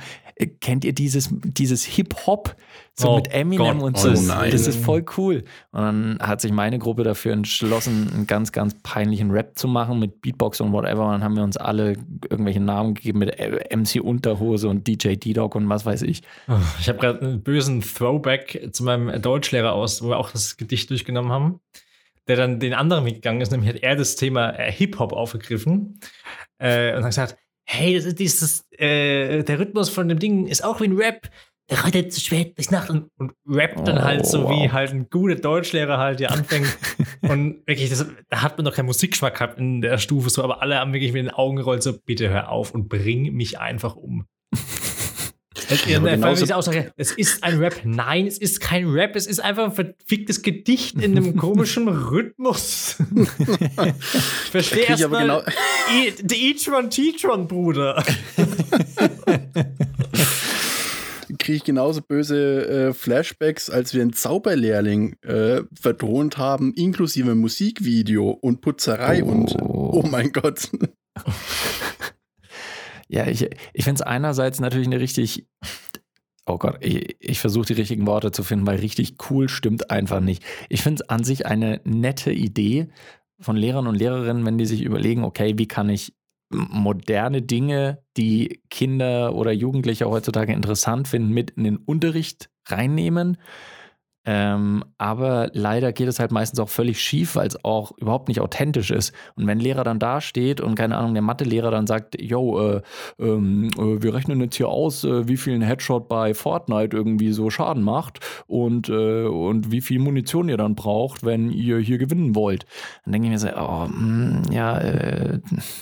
kennt ihr dieses, dieses Hip-Hop? So Oh mit Eminem Gott, und so. oh nein. das ist voll cool. Und dann hat sich meine Gruppe dafür entschlossen, einen ganz, ganz peinlichen Rap zu machen mit Beatbox und whatever. Und dann haben wir uns alle irgendwelche Namen gegeben mit MC Unterhose und DJ D-Dog und was weiß ich. Ich habe gerade einen bösen Throwback zu meinem Deutschlehrer aus, wo wir auch das Gedicht durchgenommen haben, der dann den anderen Weg gegangen ist, nämlich hat er das Thema äh, Hip-Hop aufgegriffen äh, und hat gesagt, hey, das ist dieses, äh, der Rhythmus von dem Ding ist auch wie ein Rap. Der reitet zu spät durch Nacht und, und rappt dann Oh, halt so, wie wow. halt ein guter Deutschlehrer halt hier anfängt. und wirklich, das, da hat man noch keinen Musikgeschmack gehabt in der Stufe, so, aber alle haben wirklich mit den Augen gerollt, so, bitte hör auf und bring mich einfach um. Es, Ja, Aussage, es ist ein Rap. Nein, es ist kein Rap, es ist einfach ein verficktes Gedicht in einem komischen Rhythmus. Versteh krieg ich erst aber mal genau- E- Teach One, Bruder. kriege ich genauso böse äh, Flashbacks, als wir einen Zauberlehrling äh, vertont haben, inklusive Musikvideo und Putzerei Oh. und oh mein Gott. Ja, ich, ich finde es einerseits natürlich eine richtig, oh Gott, ich, ich versuche die richtigen Worte zu finden, weil richtig cool stimmt einfach nicht. Ich finde es an sich eine nette Idee von Lehrern und Lehrerinnen, wenn die sich überlegen, okay, wie kann ich moderne Dinge, die Kinder oder Jugendliche heutzutage interessant finden, mit in den Unterricht reinnehmen. Ähm, aber leider geht es halt meistens auch völlig schief, weil es auch überhaupt nicht authentisch ist. Und wenn ein Lehrer dann da steht und keine Ahnung, der Mathelehrer dann sagt, yo, äh, ähm, äh, wir rechnen jetzt hier aus, äh, wie viel ein Headshot bei Fortnite irgendwie so Schaden macht und, äh, und wie viel Munition ihr dann braucht, wenn ihr hier gewinnen wollt. Dann denke ich mir so, oh, mm, ja, äh,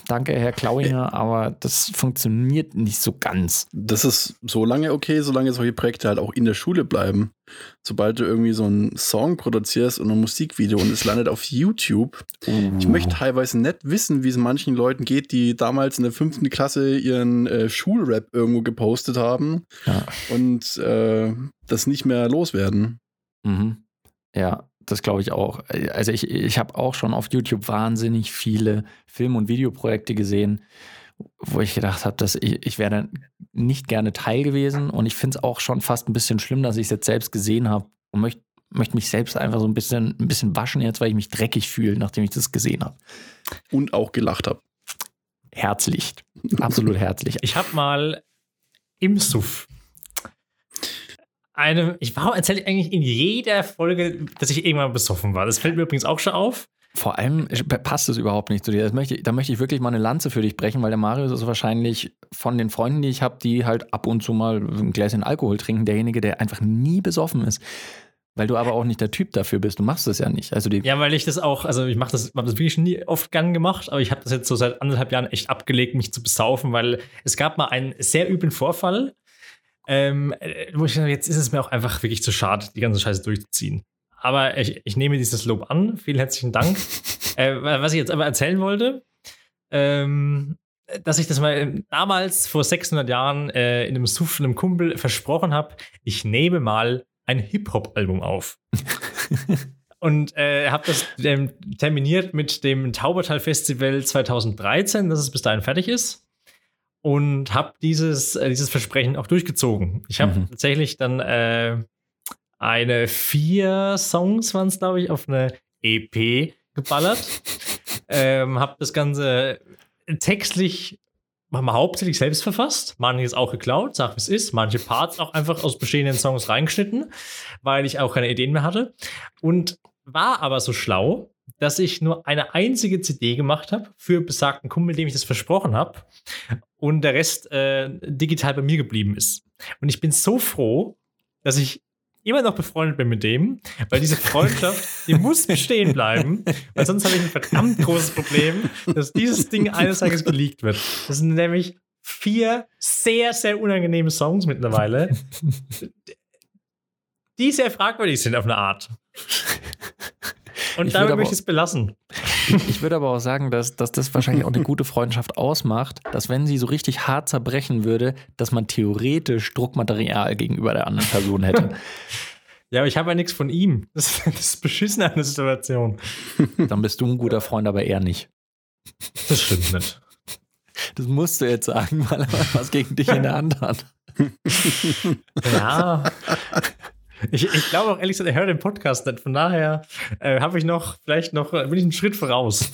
danke, Herr Klauinger, aber das funktioniert nicht so ganz. Das ist so lange okay, solange solche Projekte halt auch in der Schule bleiben. Sobald du irgendwie so einen Song produzierst und ein Musikvideo und es landet auf YouTube. Ich möchte teilweise nicht wissen, wie es manchen Leuten geht, die damals in der fünften Klasse ihren äh, Schulrap irgendwo gepostet haben Ja. und äh, das nicht mehr loswerden. Mhm. Ja, das glaube ich auch. Also ich, ich habe auch schon auf YouTube wahnsinnig viele Film- und Videoprojekte gesehen, wo ich gedacht habe, dass ich, ich wäre nicht gerne Teil gewesen und ich finde es auch schon fast ein bisschen schlimm, dass ich es jetzt selbst gesehen habe und möchte möchte mich selbst einfach so ein bisschen, ein bisschen waschen jetzt, weil ich mich dreckig fühle, nachdem ich das gesehen habe. Und auch gelacht habe. Herzlich. Absolut herzlich. Ich habe mal im Suff eine, ich war erzähle eigentlich in jeder Folge, dass ich irgendwann besoffen war. Das fällt mir übrigens auch schon auf. Vor allem passt es überhaupt nicht zu dir. Möchte, da möchte ich wirklich mal eine Lanze für dich brechen, weil der Marius ist wahrscheinlich von den Freunden, die ich habe, die halt ab und zu mal ein Gläschen Alkohol trinken, derjenige, der einfach nie besoffen ist. Weil du aber auch nicht der Typ dafür bist. Du machst das ja nicht. Also Ja, weil ich das auch, also ich mache das, hab das wirklich nie oft gern gemacht, aber ich habe das jetzt so seit anderthalb Jahren echt abgelegt, mich zu besaufen, weil es gab mal einen sehr üblen Vorfall, ähm, äh, wo ich jetzt ist es mir auch einfach wirklich zu schade, die ganze Scheiße durchzuziehen. Aber ich, ich nehme dieses Lob an. Vielen herzlichen Dank. äh, was ich jetzt aber erzählen wollte, ähm, dass ich das mal damals vor 600 Jahren äh, in einem Suff einem Kumpel versprochen habe, ich nehme mal ein Hip-Hop-Album auf. Und äh, habe das ähm, terminiert mit dem Taubertal-Festival 2013, dass es bis dahin fertig ist. Und habe dieses, äh, dieses Versprechen auch durchgezogen. Ich habe Mhm. tatsächlich dann äh, eine vier Songs, waren es, glaube ich, auf eine EP geballert. ähm, habe das Ganze textlich haben wir hauptsächlich selbst verfasst, manches auch geklaut, sag wie es ist, manche Parts auch einfach aus bestehenden Songs reingeschnitten, weil ich auch keine Ideen mehr hatte. Und war aber so schlau, dass ich nur eine einzige CD gemacht habe für besagten Kumpel, dem ich das versprochen habe. Und der Rest äh, digital bei mir geblieben ist. Und ich bin so froh, dass ich immer noch befreundet bin mit dem, weil diese Freundschaft, die muss bestehen bleiben, weil sonst habe ich ein verdammt großes Problem, dass dieses Ding eines Tages geleakt wird. Das sind nämlich vier sehr, sehr unangenehme Songs mittlerweile, die sehr fragwürdig sind auf eine Art. Und Ich damit möchte ich es belassen. Ich würde aber auch sagen, dass, dass das wahrscheinlich auch eine gute Freundschaft ausmacht, dass wenn sie so richtig hart zerbrechen würde, dass man theoretisch Druckmaterial gegenüber der anderen Person hätte. Ja, aber ich habe ja nichts von ihm. Das, das ist beschissen an der Situation. Dann bist du ein guter Freund, aber er nicht. Das stimmt nicht. Das musst du jetzt sagen, weil er was gegen dich in der Hand hat. Ja. Ich, ich glaube auch ehrlich gesagt, er hört den Podcast nicht. Von daher äh, habe ich noch, vielleicht noch, bin ich einen Schritt voraus.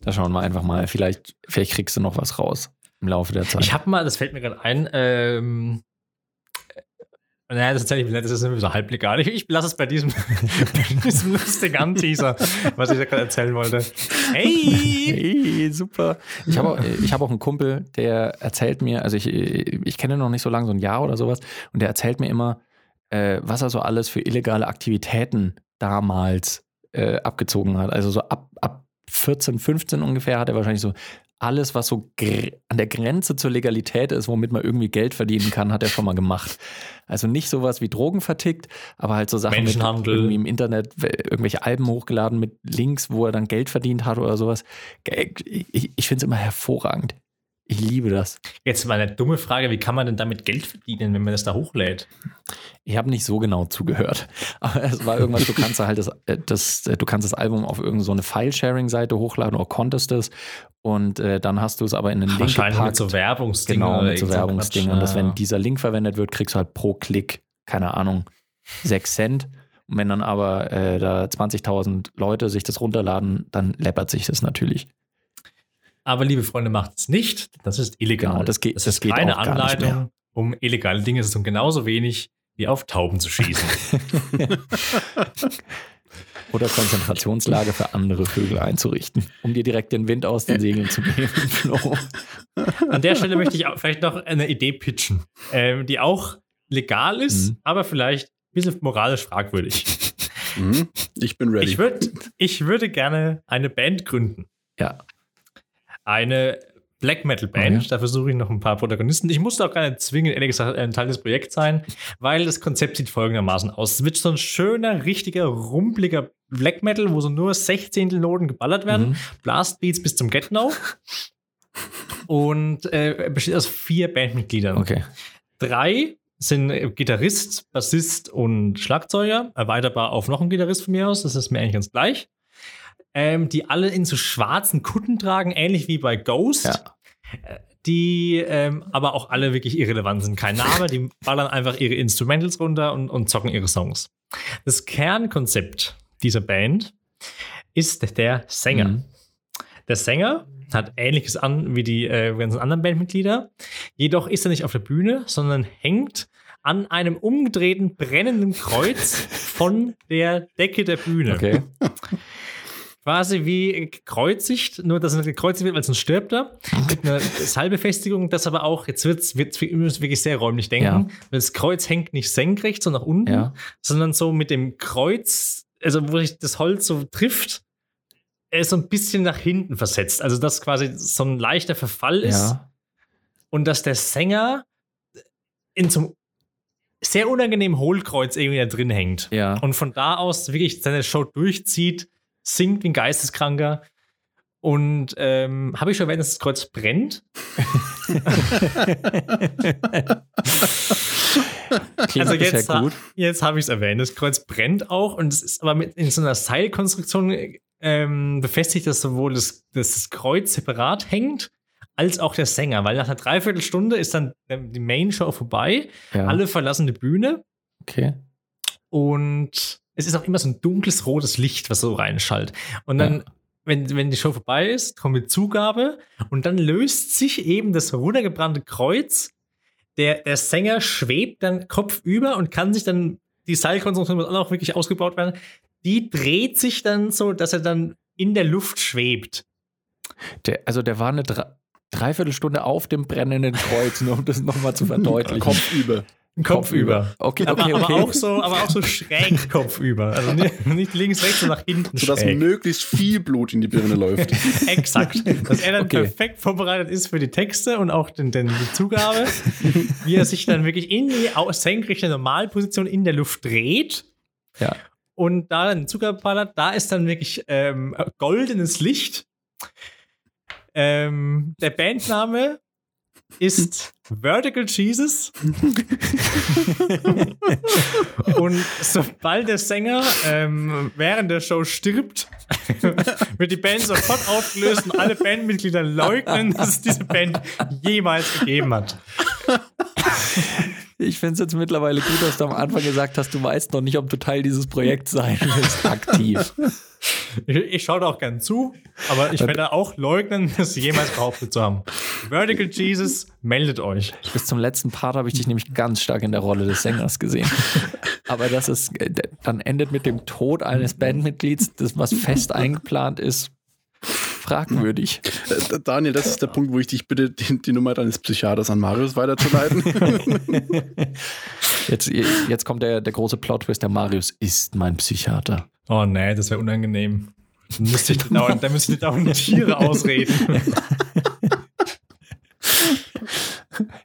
Da schauen wir einfach mal. Vielleicht, vielleicht kriegst du noch was raus im Laufe der Zeit. Ich habe mal, das fällt mir gerade ein, ähm, naja, das ist tatsächlich, das ist irgendwie so halblegal. Ich, ich lasse es bei diesem, diesem lustigen Anteaser, was ich da gerade erzählen wollte. Hey! Hey, super. Ich habe auch, hab auch einen Kumpel, der erzählt mir, also ich, ich kenne ihn noch nicht so lange, so ein Jahr oder sowas, und der erzählt mir immer, äh, was er so alles für illegale Aktivitäten damals äh, abgezogen hat. Also so ab, ab 14, 15 ungefähr hat er wahrscheinlich so alles, was so an der Grenze zur Legalität ist, womit man irgendwie Geld verdienen kann, hat er schon mal gemacht. Also nicht sowas wie Drogen vertickt, aber halt so Sachen mit irgendwie im Internet, irgendwelche Alben hochgeladen mit Links, wo er dann Geld verdient hat oder sowas. Ich, ich finde es immer hervorragend. Ich liebe das. Jetzt mal eine dumme Frage, wie kann man denn damit Geld verdienen, wenn man das da hochlädt? Ich habe nicht so genau zugehört. Aber es war irgendwas, du kannst halt das, äh, das, äh, du kannst das Album auf irgendeine so File-Sharing-Seite hochladen oder konntest es. Und äh, dann hast du es aber in einen Link Wahrscheinlich gepackt. mit so Werbungsdingen. Genau, mit so Werbungsdingen. Und dass, wenn dieser Link verwendet wird, kriegst du halt pro Klick, keine Ahnung, 6 Cent. Und wenn dann aber äh, da 20.000 Leute sich das runterladen, dann läppert sich das natürlich. Aber liebe Freunde, macht es nicht. Das ist illegal. Genau, das geht, das, das ist geht keine Anleitung, um illegale Dinge zu tun. Genauso wenig wie auf Tauben zu schießen. Oder Konzentrationslager für andere Vögel einzurichten, um dir direkt den Wind aus den Segeln zu nehmen. An der Stelle möchte ich auch vielleicht noch eine Idee pitchen, ähm, die auch legal ist, mhm. aber vielleicht ein bisschen moralisch fragwürdig. Mhm. Ich bin ready. Ich, würd, ich würde gerne eine Band gründen. Ja eine Black Metal Band. Okay. Da versuche ich noch ein paar Protagonisten. Ich musste auch gar nicht zwingend, ehrlich gesagt, ein Teil des Projekts sein, weil das Konzept sieht folgendermaßen aus. Es wird so ein schöner, richtiger, rumpeliger Black Metal, wo so nur 16 Noten geballert werden. Mhm. Blastbeats bis zum Get No. Und äh, besteht aus vier Bandmitgliedern. Okay. Drei sind Gitarrist, Bassist und Schlagzeuger. Erweiterbar auf noch einen Gitarrist von mir aus. Das ist mir eigentlich ganz gleich ähm, die alle in so schwarzen Kutten tragen, ähnlich wie bei Ghost. Ja. Äh, die ähm, aber auch alle wirklich irrelevant sind. Kein Name, die ballern einfach ihre Instrumentals runter und, und zocken ihre Songs. Das Kernkonzept dieser Band ist der Sänger. Mhm. Der Sänger hat ähnliches an wie die äh, ganzen anderen Bandmitglieder. Jedoch ist er nicht auf der Bühne, sondern hängt an einem umgedrehten brennenden Kreuz von der Decke der Bühne. Okay. quasi wie gekreuzigt, nur dass er nicht gekreuzigt wird, weil sonst stirbt er. Mit einer Seilbefestigung, das aber auch, jetzt wird es wirklich sehr räumlich denken, ja. das Kreuz hängt nicht senkrecht, so nach unten, ja. sondern so mit dem Kreuz, also wo sich das Holz so trifft, er ist so ein bisschen nach hinten versetzt. Also, dass quasi so ein leichter Verfall ist. Ja. Und dass der Sänger in so einem sehr unangenehmen Hohlkreuz irgendwie da drin hängt. Ja. Und von da aus wirklich seine Show durchzieht singt wie ein Geisteskranker. Und ähm, habe ich schon erwähnt, dass das Kreuz brennt? also jetzt, ha jetzt habe ich es erwähnt. Das Kreuz brennt auch und es ist aber mit, in so einer Seilkonstruktion ähm, befestigt, dass sowohl das, dass das Kreuz separat hängt, als auch der Sänger. Weil nach einer Dreiviertelstunde ist dann die Main Show vorbei. Ja. Alle verlassen die Bühne. Okay. Und es ist auch immer so ein dunkles rotes Licht, was so reinschallt. Und dann, ja. wenn, wenn die Show vorbei ist, kommt die Zugabe und dann löst sich eben das runtergebrannte Kreuz. Der, der Sänger schwebt dann kopfüber und kann sich dann, die Seilkonstruktion muss auch wirklich ausgebaut werden, die dreht sich dann so, dass er dann in der Luft schwebt. Der, also der war eine Dreiviertelstunde auf dem brennenden Kreuz, nur um das nochmal zu verdeutlichen. Kopfüber. Kopfüber. Okay, okay, aber, okay. Aber auch so, aber auch so schräg kopfüber. Also nicht links, rechts, sondern nach hinten Sodass schräg. möglichst viel Blut in die Birne läuft. Exakt. Dass er dann okay. perfekt vorbereitet ist für die Texte und auch den, den, die Zugabe. wie er sich dann wirklich in die senkrechte Normalposition in der Luft dreht. Ja. Und da dann Zugabe ballert, da ist dann wirklich ähm, goldenes Licht. Ähm, der Bandname ist Vertical Jesus. und sobald der Sänger ähm, während der Show stirbt, wird die Band sofort aufgelöst und alle Bandmitglieder leugnen, dass es diese Band jemals gegeben hat. Ich finde es jetzt mittlerweile gut, dass du am Anfang gesagt hast, du weißt noch nicht, ob du Teil dieses Projekts sein willst, aktiv. Ich, ich schaue da auch gern zu, aber ich werde auch leugnen, das jemals behauptet zu haben. Vertical Jesus, meldet euch. Bis zum letzten Part habe ich dich nämlich ganz stark in der Rolle des Sängers gesehen. Aber das ist, äh, dann endet mit dem Tod eines Bandmitglieds, das was fest eingeplant ist, fragwürdig. Äh, Daniel, das ist der Punkt, wo ich dich bitte, die, die Nummer deines Psychiaters an Marius weiterzuleiten. Jetzt, jetzt kommt der, der große Plot-Twist, der Marius ist mein Psychiater. Oh nee, das wäre unangenehm. Dann müsste ich dauernd, dann müsste ich dauernd Tiere ausreden.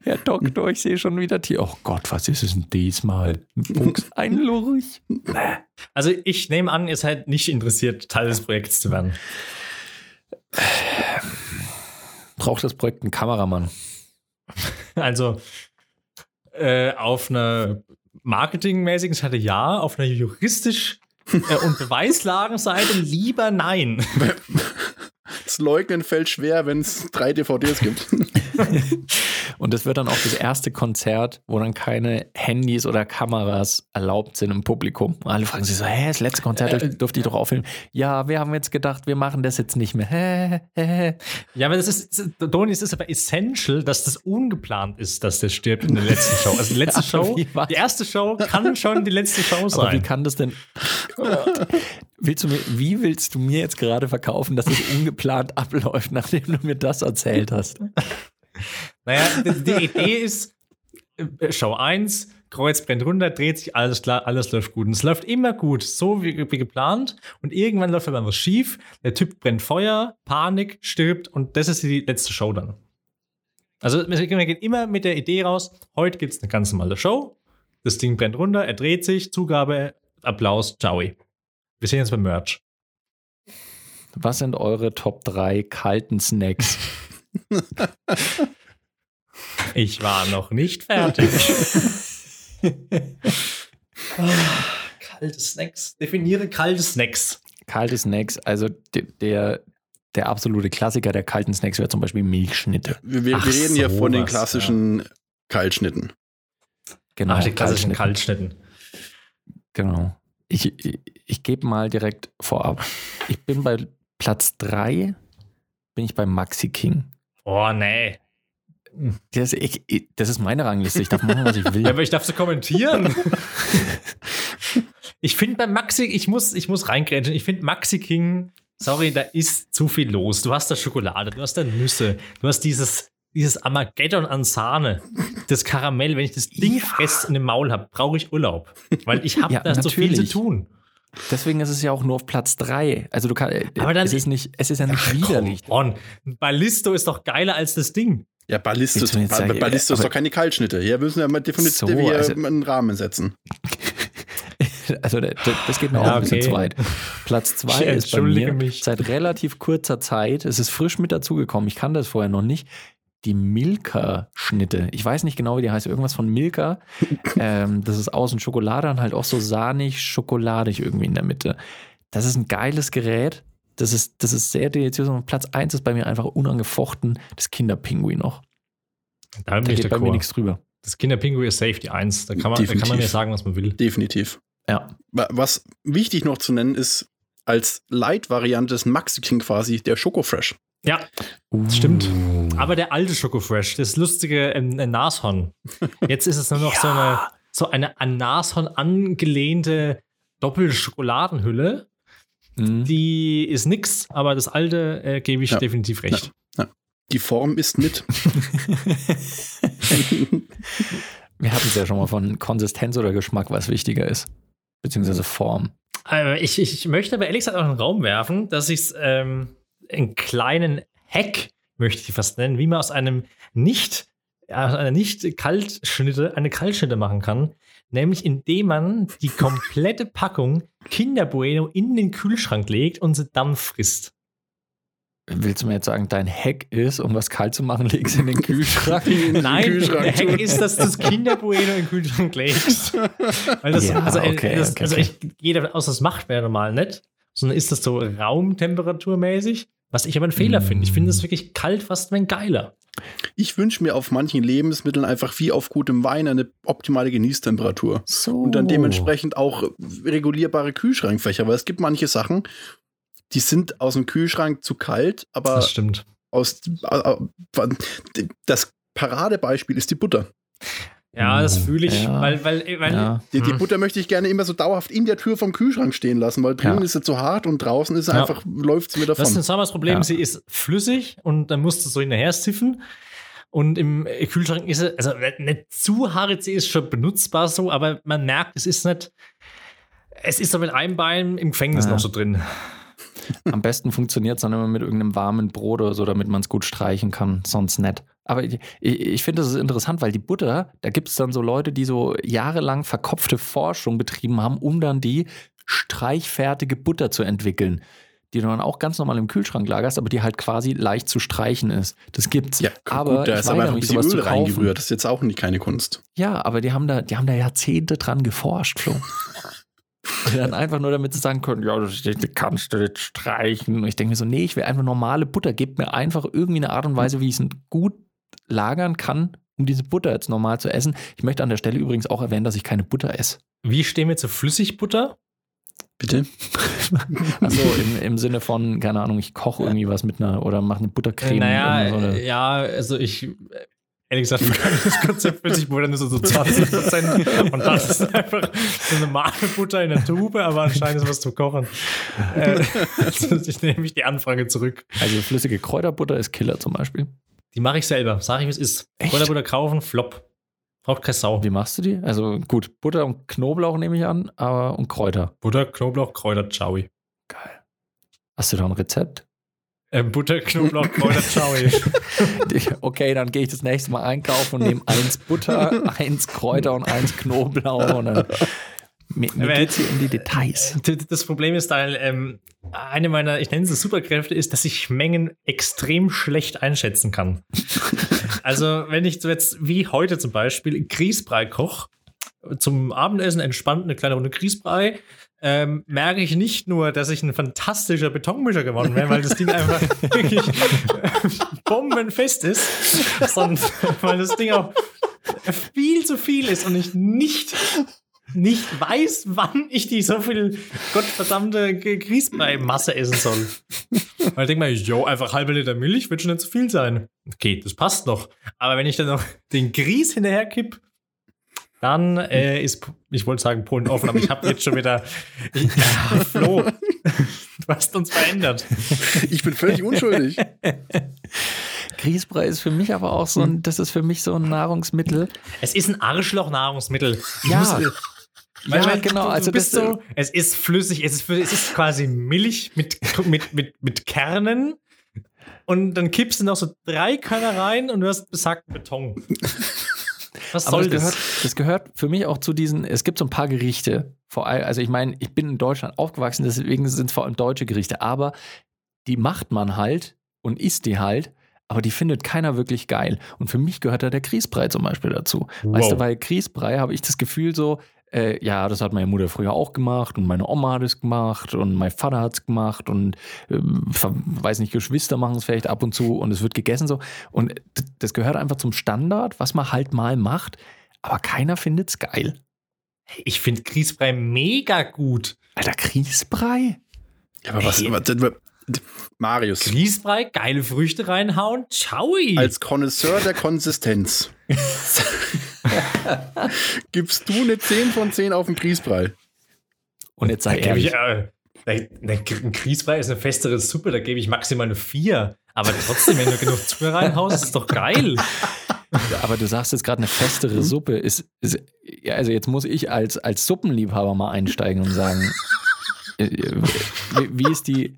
Herr Doktor, ich sehe schon wieder Tier. Oh Gott, was ist es denn diesmal? Ein Fuchs, ein Lurch. Also ich nehme an, ihr seid nicht interessiert, Teil des Projekts zu werden. Braucht das Projekt einen Kameramann? Also äh, auf einer marketingmäßigen Seite ja, auf einer juristisch äh, und Beweislagenseite lieber nein. Das Leugnen fällt schwer, wenn es drei DVDs gibt. Und es wird dann auch das erste Konzert, wo dann keine Handys oder Kameras erlaubt sind im Publikum. Und alle fragen sich so, hä, das letzte Konzert Äh, durfte ich doch aufnehmen. Ja, wir haben jetzt gedacht, wir machen das jetzt nicht mehr. Hä, hä, hä. Ja, aber das ist, Doni, es ist aber essential, dass das ungeplant ist, dass der stirbt in der letzten Show. Also die letzte Ja, Show, die erste Show kann schon die letzte Show Aber wie sein. kann das denn? Willst du mir, wie willst du mir jetzt gerade verkaufen, dass es ungeplant abläuft, nachdem du mir das erzählt hast? Naja, die, Idee ist, äh, Show 1, Kreuz brennt runter, dreht sich, alles klar, alles läuft gut. Und es läuft immer gut, so wie, wie geplant. Und irgendwann läuft aber was schief. Der Typ brennt Feuer, Panik, stirbt und das ist die letzte Show dann. Also wir gehen immer mit der Idee raus, heute gibt es eine ganz normale Show. Das Ding brennt runter, er dreht sich, Zugabe, Applaus, ciao. Wir sehen uns beim Merch. Was sind eure Top 3 kalten Snacks? Ich war noch nicht fertig. Kalte Snacks. Definiere kalte Snacks. Kalte Snacks, also de- der, der absolute Klassiker der kalten Snacks wäre zum Beispiel Milchschnitte. Wir, wir, reden hier von den klassischen Kaltschnitten. Genau, Ach, die klassischen Kaltschnitte. Kaltschnitten. Genau. Ich, ich, gebe mal direkt vorab. Ich bin bei Platz 3, bin ich bei Maxi King. Oh, nee. Das, ich, ich, das ist meine Rangliste. Ich darf machen, was ich will. Ja, aber ich darf so kommentieren. ich finde bei Maxi, ich muss, ich muss reingrätschen. Ich finde Maxi King, sorry, da ist zu viel los. Du hast da Schokolade, du hast da Nüsse, du hast dieses, dieses Armageddon an Sahne, das Karamell. Wenn ich das Ding fress und im Maul habe, brauche ich Urlaub. Weil ich habe Ja, da so viel zu tun. Deswegen ist es ja auch nur auf Platz 3. Also du kannst, Aber dann- es ist nicht, es ist ja nicht widerlich. On. Ballisto ist doch geiler als das Ding. Ja, Ballisto, jetzt Ba- sagen, Ballisto ist aber- doch keine Kaltschnitte. Hier müssen wir mal definitiv So, hier also- einen Rahmen setzen. Also das, geht mir auch Ja, ein bisschen okay. zu weit. Platz 2 Ich ist bei mir mich. seit relativ kurzer Zeit, es ist frisch mit dazugekommen, ich kann das vorher noch nicht, die Milka-Schnitte. Ich weiß nicht genau, wie die heißt, irgendwas von Milka. ähm, das ist außen Schokolade und halt auch so sahnig, schokoladig irgendwie in der Mitte. Das ist ein geiles Gerät. Das ist, das ist sehr deliziös. Und Platz 1 ist bei mir einfach unangefochten das Kinderpinguin noch. Da Da bin ich geht bei mir nichts drüber. Das Kinderpinguin ist safe die Eins. Da kann man, da kann man mir sagen, was man will. Definitiv. Ja. Wa- Was wichtig noch zu nennen ist, als Light-Variante des Maxi King quasi der Schokofresh. Ja, Stimmt. Uh. aber der alte Schokofresh, das lustige ähm, äh, Nashorn. Jetzt ist es nur noch so eine, so eine an Nashorn angelehnte Doppelschokoladenhülle. Mhm. Die ist nix, aber das alte äh, gebe ich Ja. definitiv recht. Die Form ist mit. Wir hatten es ja schon mal von Konsistenz oder Geschmack, was wichtiger ist. Beziehungsweise Form. Ich, ich, ich möchte aber ehrlich gesagt auch in den Raum werfen, dass ich ähm, einen kleinen Hack, möchte ich fast nennen, wie man aus einem nicht, aus einer nicht Kaltschnitte eine Kaltschnitte machen kann. Nämlich indem man die komplette Packung Kinder Bueno in den Kühlschrank legt und sie dann frisst. Willst du mir jetzt sagen, dein Hack ist, um was kalt zu machen, legst in den Kühlschrank? Nein, Kühlschrank der Hack ist, dass du das Kinderbueno in den Kühlschrank legst. Weil das, Ja, also, äh, okay, das, okay, also okay. ich gehe davon aus, das macht man ja normal nicht, sondern ist das so raumtemperaturmäßig, was ich aber ein Fehler finde. Ich finde es wirklich kalt fast ein geiler. Ich wünsche mir auf manchen Lebensmitteln einfach wie auf gutem Wein eine optimale Genießtemperatur. So. Und dann dementsprechend auch regulierbare Kühlschrankfächer, weil es gibt manche Sachen, die sind aus dem Kühlschrank zu kalt, aber Das stimmt. aus äh, äh, das Paradebeispiel ist die Butter. Ja, das Oh, fühle ich, ja. weil, weil, weil Ja. Die, die Mhm. Butter möchte ich gerne immer so dauerhaft in der Tür vom Kühlschrank stehen lassen, weil drinnen Ja. ist sie zu hart und draußen ist sie Ja. einfach, läuft sie mir Das ist davon. ein Summers Problem. Ja. Sie ist flüssig und dann musst du so hinterher siffen. Und im Kühlschrank ist sie, also nicht, nicht zu hart, sie ist schon benutzbar so, aber man merkt, es ist nicht, es ist so mit einem Bein im Gefängnis Ja. noch so drin. Am besten funktioniert es dann immer mit irgendeinem warmen Brot oder so, damit man es gut streichen kann, sonst nicht. Aber ich, ich, finde, das ist interessant, weil die Butter, da gibt es dann so Leute, die so jahrelang verkopfte Forschung betrieben haben, um dann die streichfertige Butter zu entwickeln. Die du dann auch ganz normal im Kühlschrank lagerst, aber die halt quasi leicht zu streichen ist. Das gibt's. Ja, aber gut, da ist aber einfach ein bisschen Öl reingerührt. Das ist jetzt auch nicht keine Kunst. Ja, aber die haben da, die haben da Jahrzehnte dran geforscht, Flo. Und dann einfach nur damit sie sagen können, ja, das kannst du jetzt streichen. Und ich denke mir so, nee, ich will einfach normale Butter. Gebt mir einfach irgendwie eine Art und Weise, wie ich es gut lagern kann, um diese Butter jetzt normal zu essen. Ich möchte an der Stelle übrigens auch erwähnen, dass ich keine Butter esse. Wie stehen wir zu Flüssigbutter? Bitte? Also im, im Sinne von, keine Ahnung, ich koche irgendwie was mit einer oder mache eine Buttercreme. naja, irgendwie so eine- äh, ja, also ich, äh, ehrlich gesagt, das Konzept Flüssigbutter nur so, so 20 Prozent und das ist einfach so normale Butter in der Tube, aber anscheinend ist was zum Kochen. Äh, also ich nehme mich die Anfrage zurück. also flüssige Kräuterbutter ist Killer zum Beispiel. Die mache ich selber. Sag ich, wie es ist. Echt? Kräuterbutter kaufen, flop. Braucht keine Sau. Wie machst du die? Also gut, Butter und Knoblauch nehme ich an, aber und Kräuter. Butter, Knoblauch, Kräuter, Chowi. Geil. Hast du da ein Rezept? Äh, Butter, Knoblauch, Kräuter, Chowi. Okay, dann gehe ich das nächste Mal einkaufen und nehme eins Butter, eins Kräuter und eins Knoblauch und dann mir, mir Aber geht's hier um die Details. Das Problem ist, weil ähm, eine meiner, ich nenne es Superkräfte, ist, dass ich Mengen extrem schlecht einschätzen kann. also, wenn ich jetzt, wie heute zum Beispiel, Grießbrei koche, zum Abendessen entspannt eine kleine Runde Grießbrei, ähm, merke ich nicht nur, dass ich ein fantastischer Betonmischer geworden wäre, weil das Ding einfach wirklich bombenfest ist, sondern weil das Ding auch viel zu viel ist und ich nicht nicht weiß, wann ich die so viel gottverdammte Grießbrei-Masse essen soll. Weil ich denke mal, jo, einfach halbe Liter Milch wird schon nicht zu viel sein. Okay, das passt noch. Aber wenn ich dann noch den Grieß hinterher kipp, dann äh, ist, ich wollte sagen Polen offen, aber ich habe jetzt schon wieder, ja, Flo, du hast uns verändert. Ich bin völlig unschuldig. Grießbrei ist für mich aber auch so ein, das ist für mich so ein Nahrungsmittel. Es ist ein Arschloch-Nahrungsmittel. Ja. Weil, Ja, weil genau, Du, also du bist das- so, es ist flüssig, es ist, es ist quasi Milch mit, mit, mit, mit Kernen. Und dann kippst du noch so drei Körner rein und du hast besagten Beton. Was Aber soll das gehört, das gehört für mich auch zu diesen, es gibt so ein paar Gerichte, vor allem, also ich meine, ich bin in Deutschland aufgewachsen, deswegen sind es vor allem deutsche Gerichte, aber die macht man halt und isst die halt, aber die findet keiner wirklich geil. Und für mich gehört da der Grießbrei zum Beispiel dazu. Weißt du, Wow. bei Grießbrei habe ich das Gefühl so, äh, ja, das hat meine Mutter früher auch gemacht und meine Oma hat es gemacht und mein Vater hat es gemacht und ver- weiß nicht, Geschwister machen es vielleicht ab und zu und es wird gegessen so. Und das gehört einfach zum Standard, was man halt mal macht, aber keiner findet es geil. Ich finde Grießbrei mega gut. Alter, Grießbrei? Ja, aber was, Hey. was Marius, Grießbrei, geile Früchte reinhauen, ciao. als Connoisseur der Konsistenz gibst du eine 10 von 10 auf den Grießbrei. Und jetzt Da gebe ich, ehrlich. äh, ein Grießbrei ist eine festere Suppe, da gebe ich maximal eine 4. Aber trotzdem, wenn du genug Zucker reinhaust, ist es doch geil. Aber du sagst jetzt gerade eine festere Suppe. Ist, ist, ja, also jetzt muss ich als, als Suppenliebhaber mal einsteigen und sagen, äh, wie, wie ist die.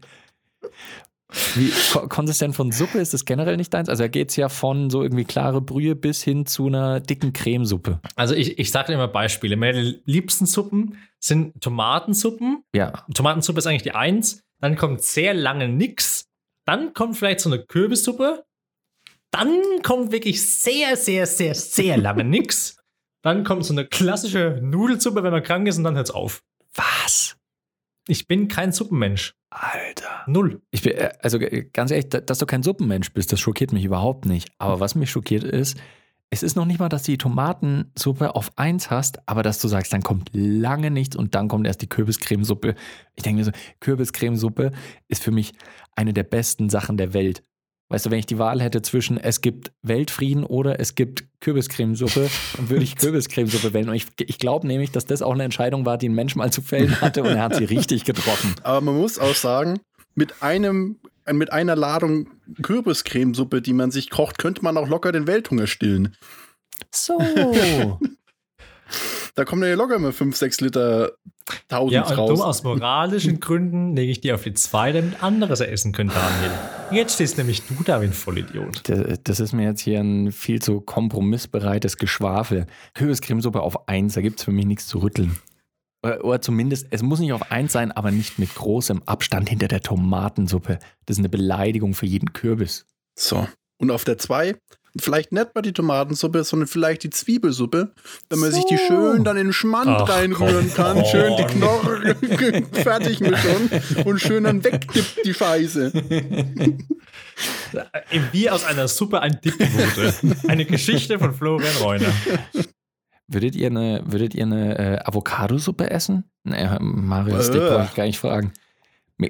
Wie ko konsistent von Suppe ist das generell nicht deins? Also da geht es ja von so irgendwie klare Brühe bis hin zu einer dicken Cremesuppe. Also ich, ich sage dir mal Beispiele. Meine liebsten Suppen sind Tomatensuppen. Ja. Tomatensuppe ist eigentlich die Eins. Dann kommt sehr lange nix. Dann kommt vielleicht so eine Kürbissuppe. Dann kommt wirklich sehr, sehr, sehr, sehr lange nix. Dann kommt so eine klassische Nudelsuppe, wenn man krank ist, und dann hört's auf. Was? Ich bin kein Suppenmensch. Alter. Null. Ich bin, äh, also äh, ganz ehrlich, da- dass du kein Suppenmensch bist, das schockiert mich überhaupt nicht. Aber was mich schockiert ist, es ist noch nicht mal, dass du die Tomatensuppe auf eins hast, aber dass du sagst, dann kommt lange nichts und dann kommt erst die Kürbiscremesuppe. Ich denke mir so, Kürbiscremesuppe ist für mich eine der besten Sachen der Welt. Weißt du, wenn ich die Wahl hätte zwischen es gibt Weltfrieden oder es gibt Kürbiscremesuppe, dann würde ich Kürbiscremesuppe wählen. Und ich, ich glaube nämlich, dass das auch eine Entscheidung war, die ein Mensch mal zu fällen hatte und er hat sie richtig getroffen. Aber man muss auch sagen, mit einem, mit einer Ladung Kürbiscremesuppe, die man sich kocht, könnte man auch locker den Welthunger stillen. So. Da kommen ja locker mal 5, 6 Liter Tausend Ja, und raus. dumm aus moralischen Gründen lege ich die auf die zwei, damit anderes essen können, Daniel. Jetzt stehst nämlich du da wie ein Vollidiot. Das, das ist mir jetzt hier ein viel zu kompromissbereites Geschwafel. Kürbiscremesuppe auf eins, da gibt es für mich nichts zu rütteln. Oder, oder zumindest, es muss nicht auf eins sein, aber nicht mit großem Abstand hinter der Tomatensuppe. Das ist eine Beleidigung für jeden Kürbis. So. Und auf der 2, vielleicht nicht mal die Tomatensuppe, sondern vielleicht die Zwiebelsuppe, wenn man sich die So. schön dann in den Schmand Ach, reinrühren komm kann, schön die. Knochen fertig mit schon und schön dann wegdippt die Scheiße. Wie aus einer Suppe ein Dip wurde. Eine Geschichte von Florian Reuner. Würdet ihr eine, würdet ihr eine äh, Avocadosuppe essen? Nee, Marius, Äh. dich brauche ich gar nicht fragen.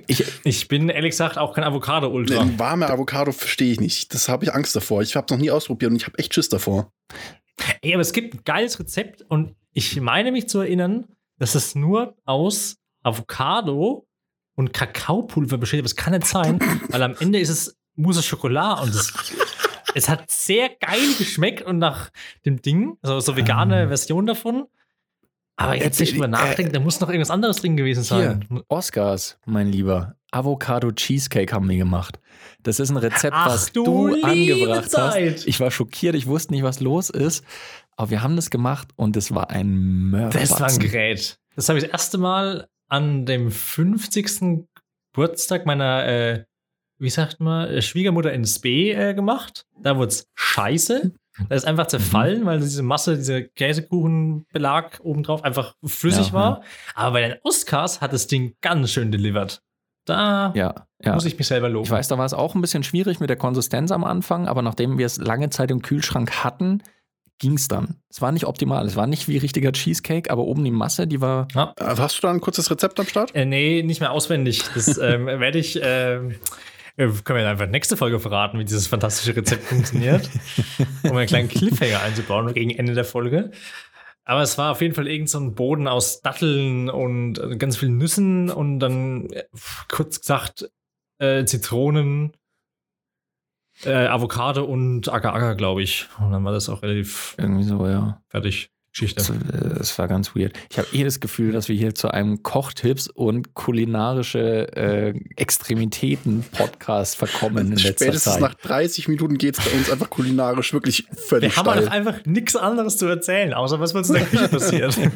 Ich, Ich bin ehrlich gesagt auch kein Avocado-Ultra. Eine warme Avocado verstehe ich nicht. Das habe ich Angst davor. Ich habe es noch nie ausprobiert und ich habe echt Schiss davor. Ey, aber es gibt ein geiles Rezept und ich meine mich zu erinnern, dass es nur aus Avocado und Kakaopulver besteht. Aber es kann nicht sein, weil am Ende ist es Mousse Schokolade und es, es hat sehr geil geschmeckt und nach dem Ding, also so vegane Version davon. Aber jetzt, ich drüber Äh, nachdenke, da muss noch irgendwas anderes drin gewesen hier, sein. Oscars, mein Lieber. Avocado Cheesecake haben wir gemacht. Das ist ein Rezept, Ach, was du angebracht Zeit. hast. Ich war schockiert, ich wusste nicht, was los ist. Aber wir haben das gemacht und es war ein Mörder. Das war ein Gerät. Das habe ich das erste Mal an dem 50. Geburtstag meiner, äh, wie sagt man, Schwiegermutter in Spee äh, gemacht. Da wurde es scheiße. Da ist einfach zerfallen, weil diese Masse, dieser Käsekuchenbelag obendrauf einfach flüssig Ja, war. Aber bei den Oscars hat das Ding ganz schön delivered. Da Ja, ja. muss ich mich selber loben. Ich weiß, da war es auch ein bisschen schwierig mit der Konsistenz am Anfang, aber nachdem wir es lange Zeit im Kühlschrank hatten, ging es dann. Es war nicht optimal. Es war nicht wie richtiger Cheesecake, aber oben die Masse, die war. Ja. Äh, Hast du da ein kurzes Rezept am Start? Äh, nee, nicht mehr auswendig. Das ähm, werde ich. äh, können wir einfach nächste Folge verraten, wie dieses fantastische Rezept funktioniert, um einen kleinen Cliffhanger einzubauen gegen Ende der Folge. Aber es war auf jeden Fall irgend so ein Boden aus Datteln und äh, ganz vielen Nüssen und dann, äh, kurz gesagt, äh, Zitronen, äh, Avocado und Agar-Agar, glaube ich. Und dann war das auch relativ Irgendwie so, ja. fertig. Geschichte. Es, äh, es war ganz weird. Ich habe eh das Gefühl, dass wir hier zu einem Kochtipps und kulinarische äh, Extremitäten-Podcast verkommen in letzter Spätestens Zeit. nach 30 Minuten geht es bei uns einfach kulinarisch wirklich völlig Wir haben halt steil. einfach nichts anderes zu erzählen, außer was uns in der Küche passiert.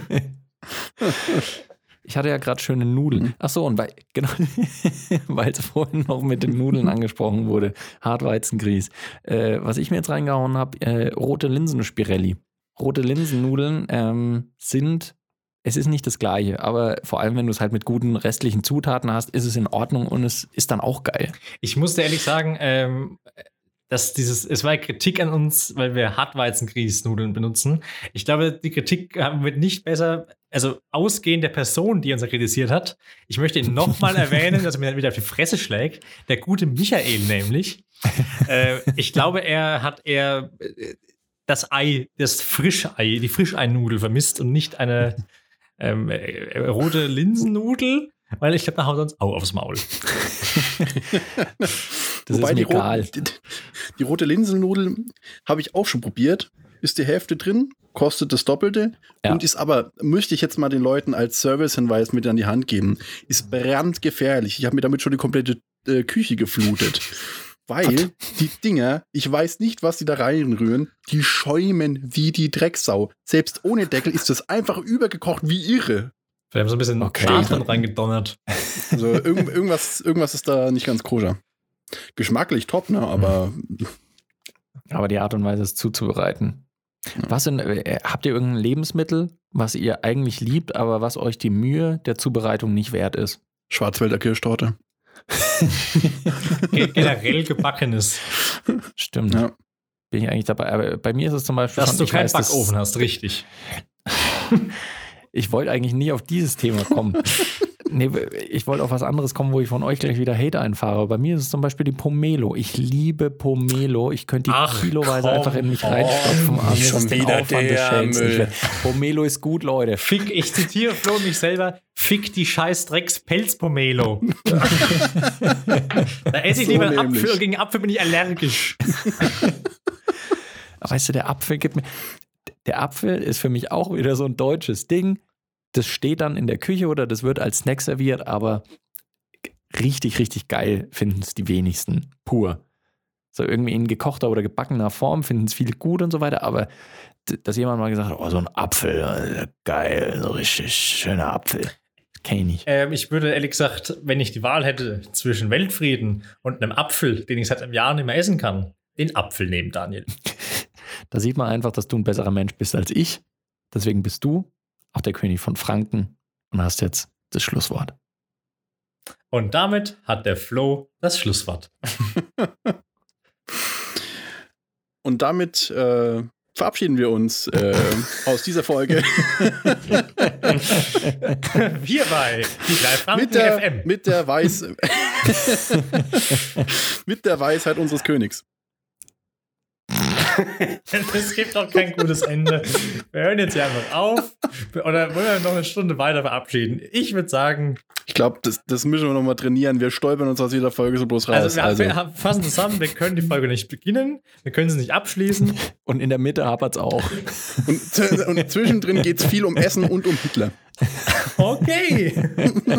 Ich hatte ja gerade schöne Nudeln. Ach so, und weil, genau, weil es vorhin noch mit den Nudeln angesprochen wurde. Hartweizengrieß. Äh, was ich mir jetzt reingehauen habe, äh, rote Linsenspirelli. Rote Linsennudeln ähm, sind, es ist nicht das Gleiche, aber vor allem, wenn du es halt mit guten restlichen Zutaten hast, ist es in Ordnung und es ist dann auch geil. Ich musste ehrlich sagen, ähm, dass dieses, es war Kritik an uns, weil wir Hartweizengrießnudeln benutzen. Ich glaube, die Kritik haben wir nicht besser, also ausgehend der Person, die uns kritisiert hat. Ich möchte ihn nochmal erwähnen, dass er mir wieder auf die Fresse schlägt. Der gute Michael nämlich. äh, ich glaube, er hat eher äh, das Ei, das Frischei, die Frischeinudel vermisst und nicht eine ähm, äh, rote Linsennudel, weil ich glaube, da haut uns auch aufs Maul. Das Wobei ist die, mir egal. rote, die, die rote Linsennudel habe ich auch schon probiert. Ist die Hälfte drin, kostet das Doppelte Ja. und ist aber, möchte ich jetzt mal den Leuten als Servicehinweis mit an die Hand geben, ist brandgefährlich. Ich habe mir damit schon die komplette äh, Küche geflutet. Weil die Dinger, ich weiß nicht, was die da reinrühren, die schäumen wie die Drecksau. Selbst ohne Deckel ist das einfach übergekocht wie irre. Wir haben so ein bisschen Okay. Natron reingedonnert. Also irgend, irgendwas, irgendwas ist da nicht ganz koscher. geschmacklich top, ne? Aber. Aber die Art und Weise, es zuzubereiten. Was sind, äh, habt ihr irgendein Lebensmittel, was ihr eigentlich liebt, aber was euch die Mühe der Zubereitung nicht wert ist? Schwarzwälder Kirschtorte. Generell gebackenes. Stimmt. Ja. Bin ich eigentlich dabei. Aber bei mir ist es zum Beispiel. Dass schon, du keinen weiß, Backofen hast, richtig. Ich wollte eigentlich nie auf dieses Thema kommen. nee, ich wollte auf was anderes kommen, wo ich von euch gleich wieder Hate einfahre. Bei mir ist es zum Beispiel die Pomelo. Ich liebe Pomelo. Ich könnte die Ach, kiloweise komm einfach in mich reinstopfen. Ist Schon wieder der Müll. Pomelo ist gut, Leute. Fick, ich zitiere Flo mich selber, fick die scheiß Drecks Pelzpomelo. da esse ich So lieber einen. Apfel gegen Apfel bin ich allergisch. Aber weißt du, der Apfel gibt mir. Der Apfel ist für mich auch wieder so ein deutsches Ding. Das steht dann in der Küche oder das wird als Snack serviert, aber richtig, richtig geil finden es die wenigsten. Pur. So irgendwie in gekochter oder gebackener Form finden es viele gut und so weiter, aber dass jemand mal gesagt hat, oh, so ein Apfel, äh, geil, so richtig schöner Apfel. Kenn ich nicht. Ähm, ich würde ehrlich gesagt, wenn ich die Wahl hätte zwischen Weltfrieden und einem Apfel, den ich seit einem Jahr nicht mehr essen kann, den Apfel nehmen, Daniel. Da sieht man einfach, dass du ein besserer Mensch bist als ich. Deswegen bist du auch der König von Franken und hast jetzt das Schlusswort. Und damit hat der Flo das Schlusswort. Und damit äh, verabschieden wir uns äh, aus dieser Folge Hierbei die drei Franken mit der, FM. mit der Weiß mit der Weisheit unseres Königs. Es gibt doch kein gutes Ende. Wir hören jetzt hier einfach auf. Oder wollen wir noch eine Stunde weiter verabschieden? Ich würde sagen, Ich glaube, das, das müssen wir nochmal trainieren. Wir stolpern uns aus jeder Folge so bloß raus. also wir, wir haben- fassen zusammen, wir können die Folge nicht beginnen, wir können sie nicht abschließen. Und in der Mitte hapert es auch. und, und zwischendrin geht es viel um Essen und um Hitler. Okay.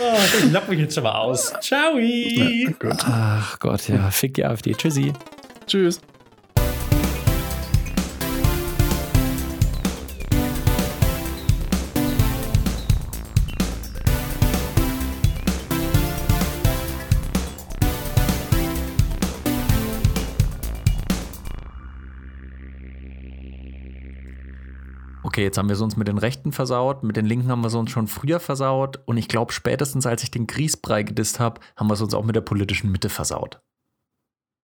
oh, ich lapp mich jetzt schon mal aus. Ciao. Ach Gott, ja. Fick die AfD. Tschüssi. Tschüss. Okay, jetzt haben wir es uns mit den Rechten versaut, mit den Linken haben wir es uns schon früher versaut und ich glaube, spätestens als ich den Grießbrei gedisst habe, haben wir es uns auch mit der politischen Mitte versaut.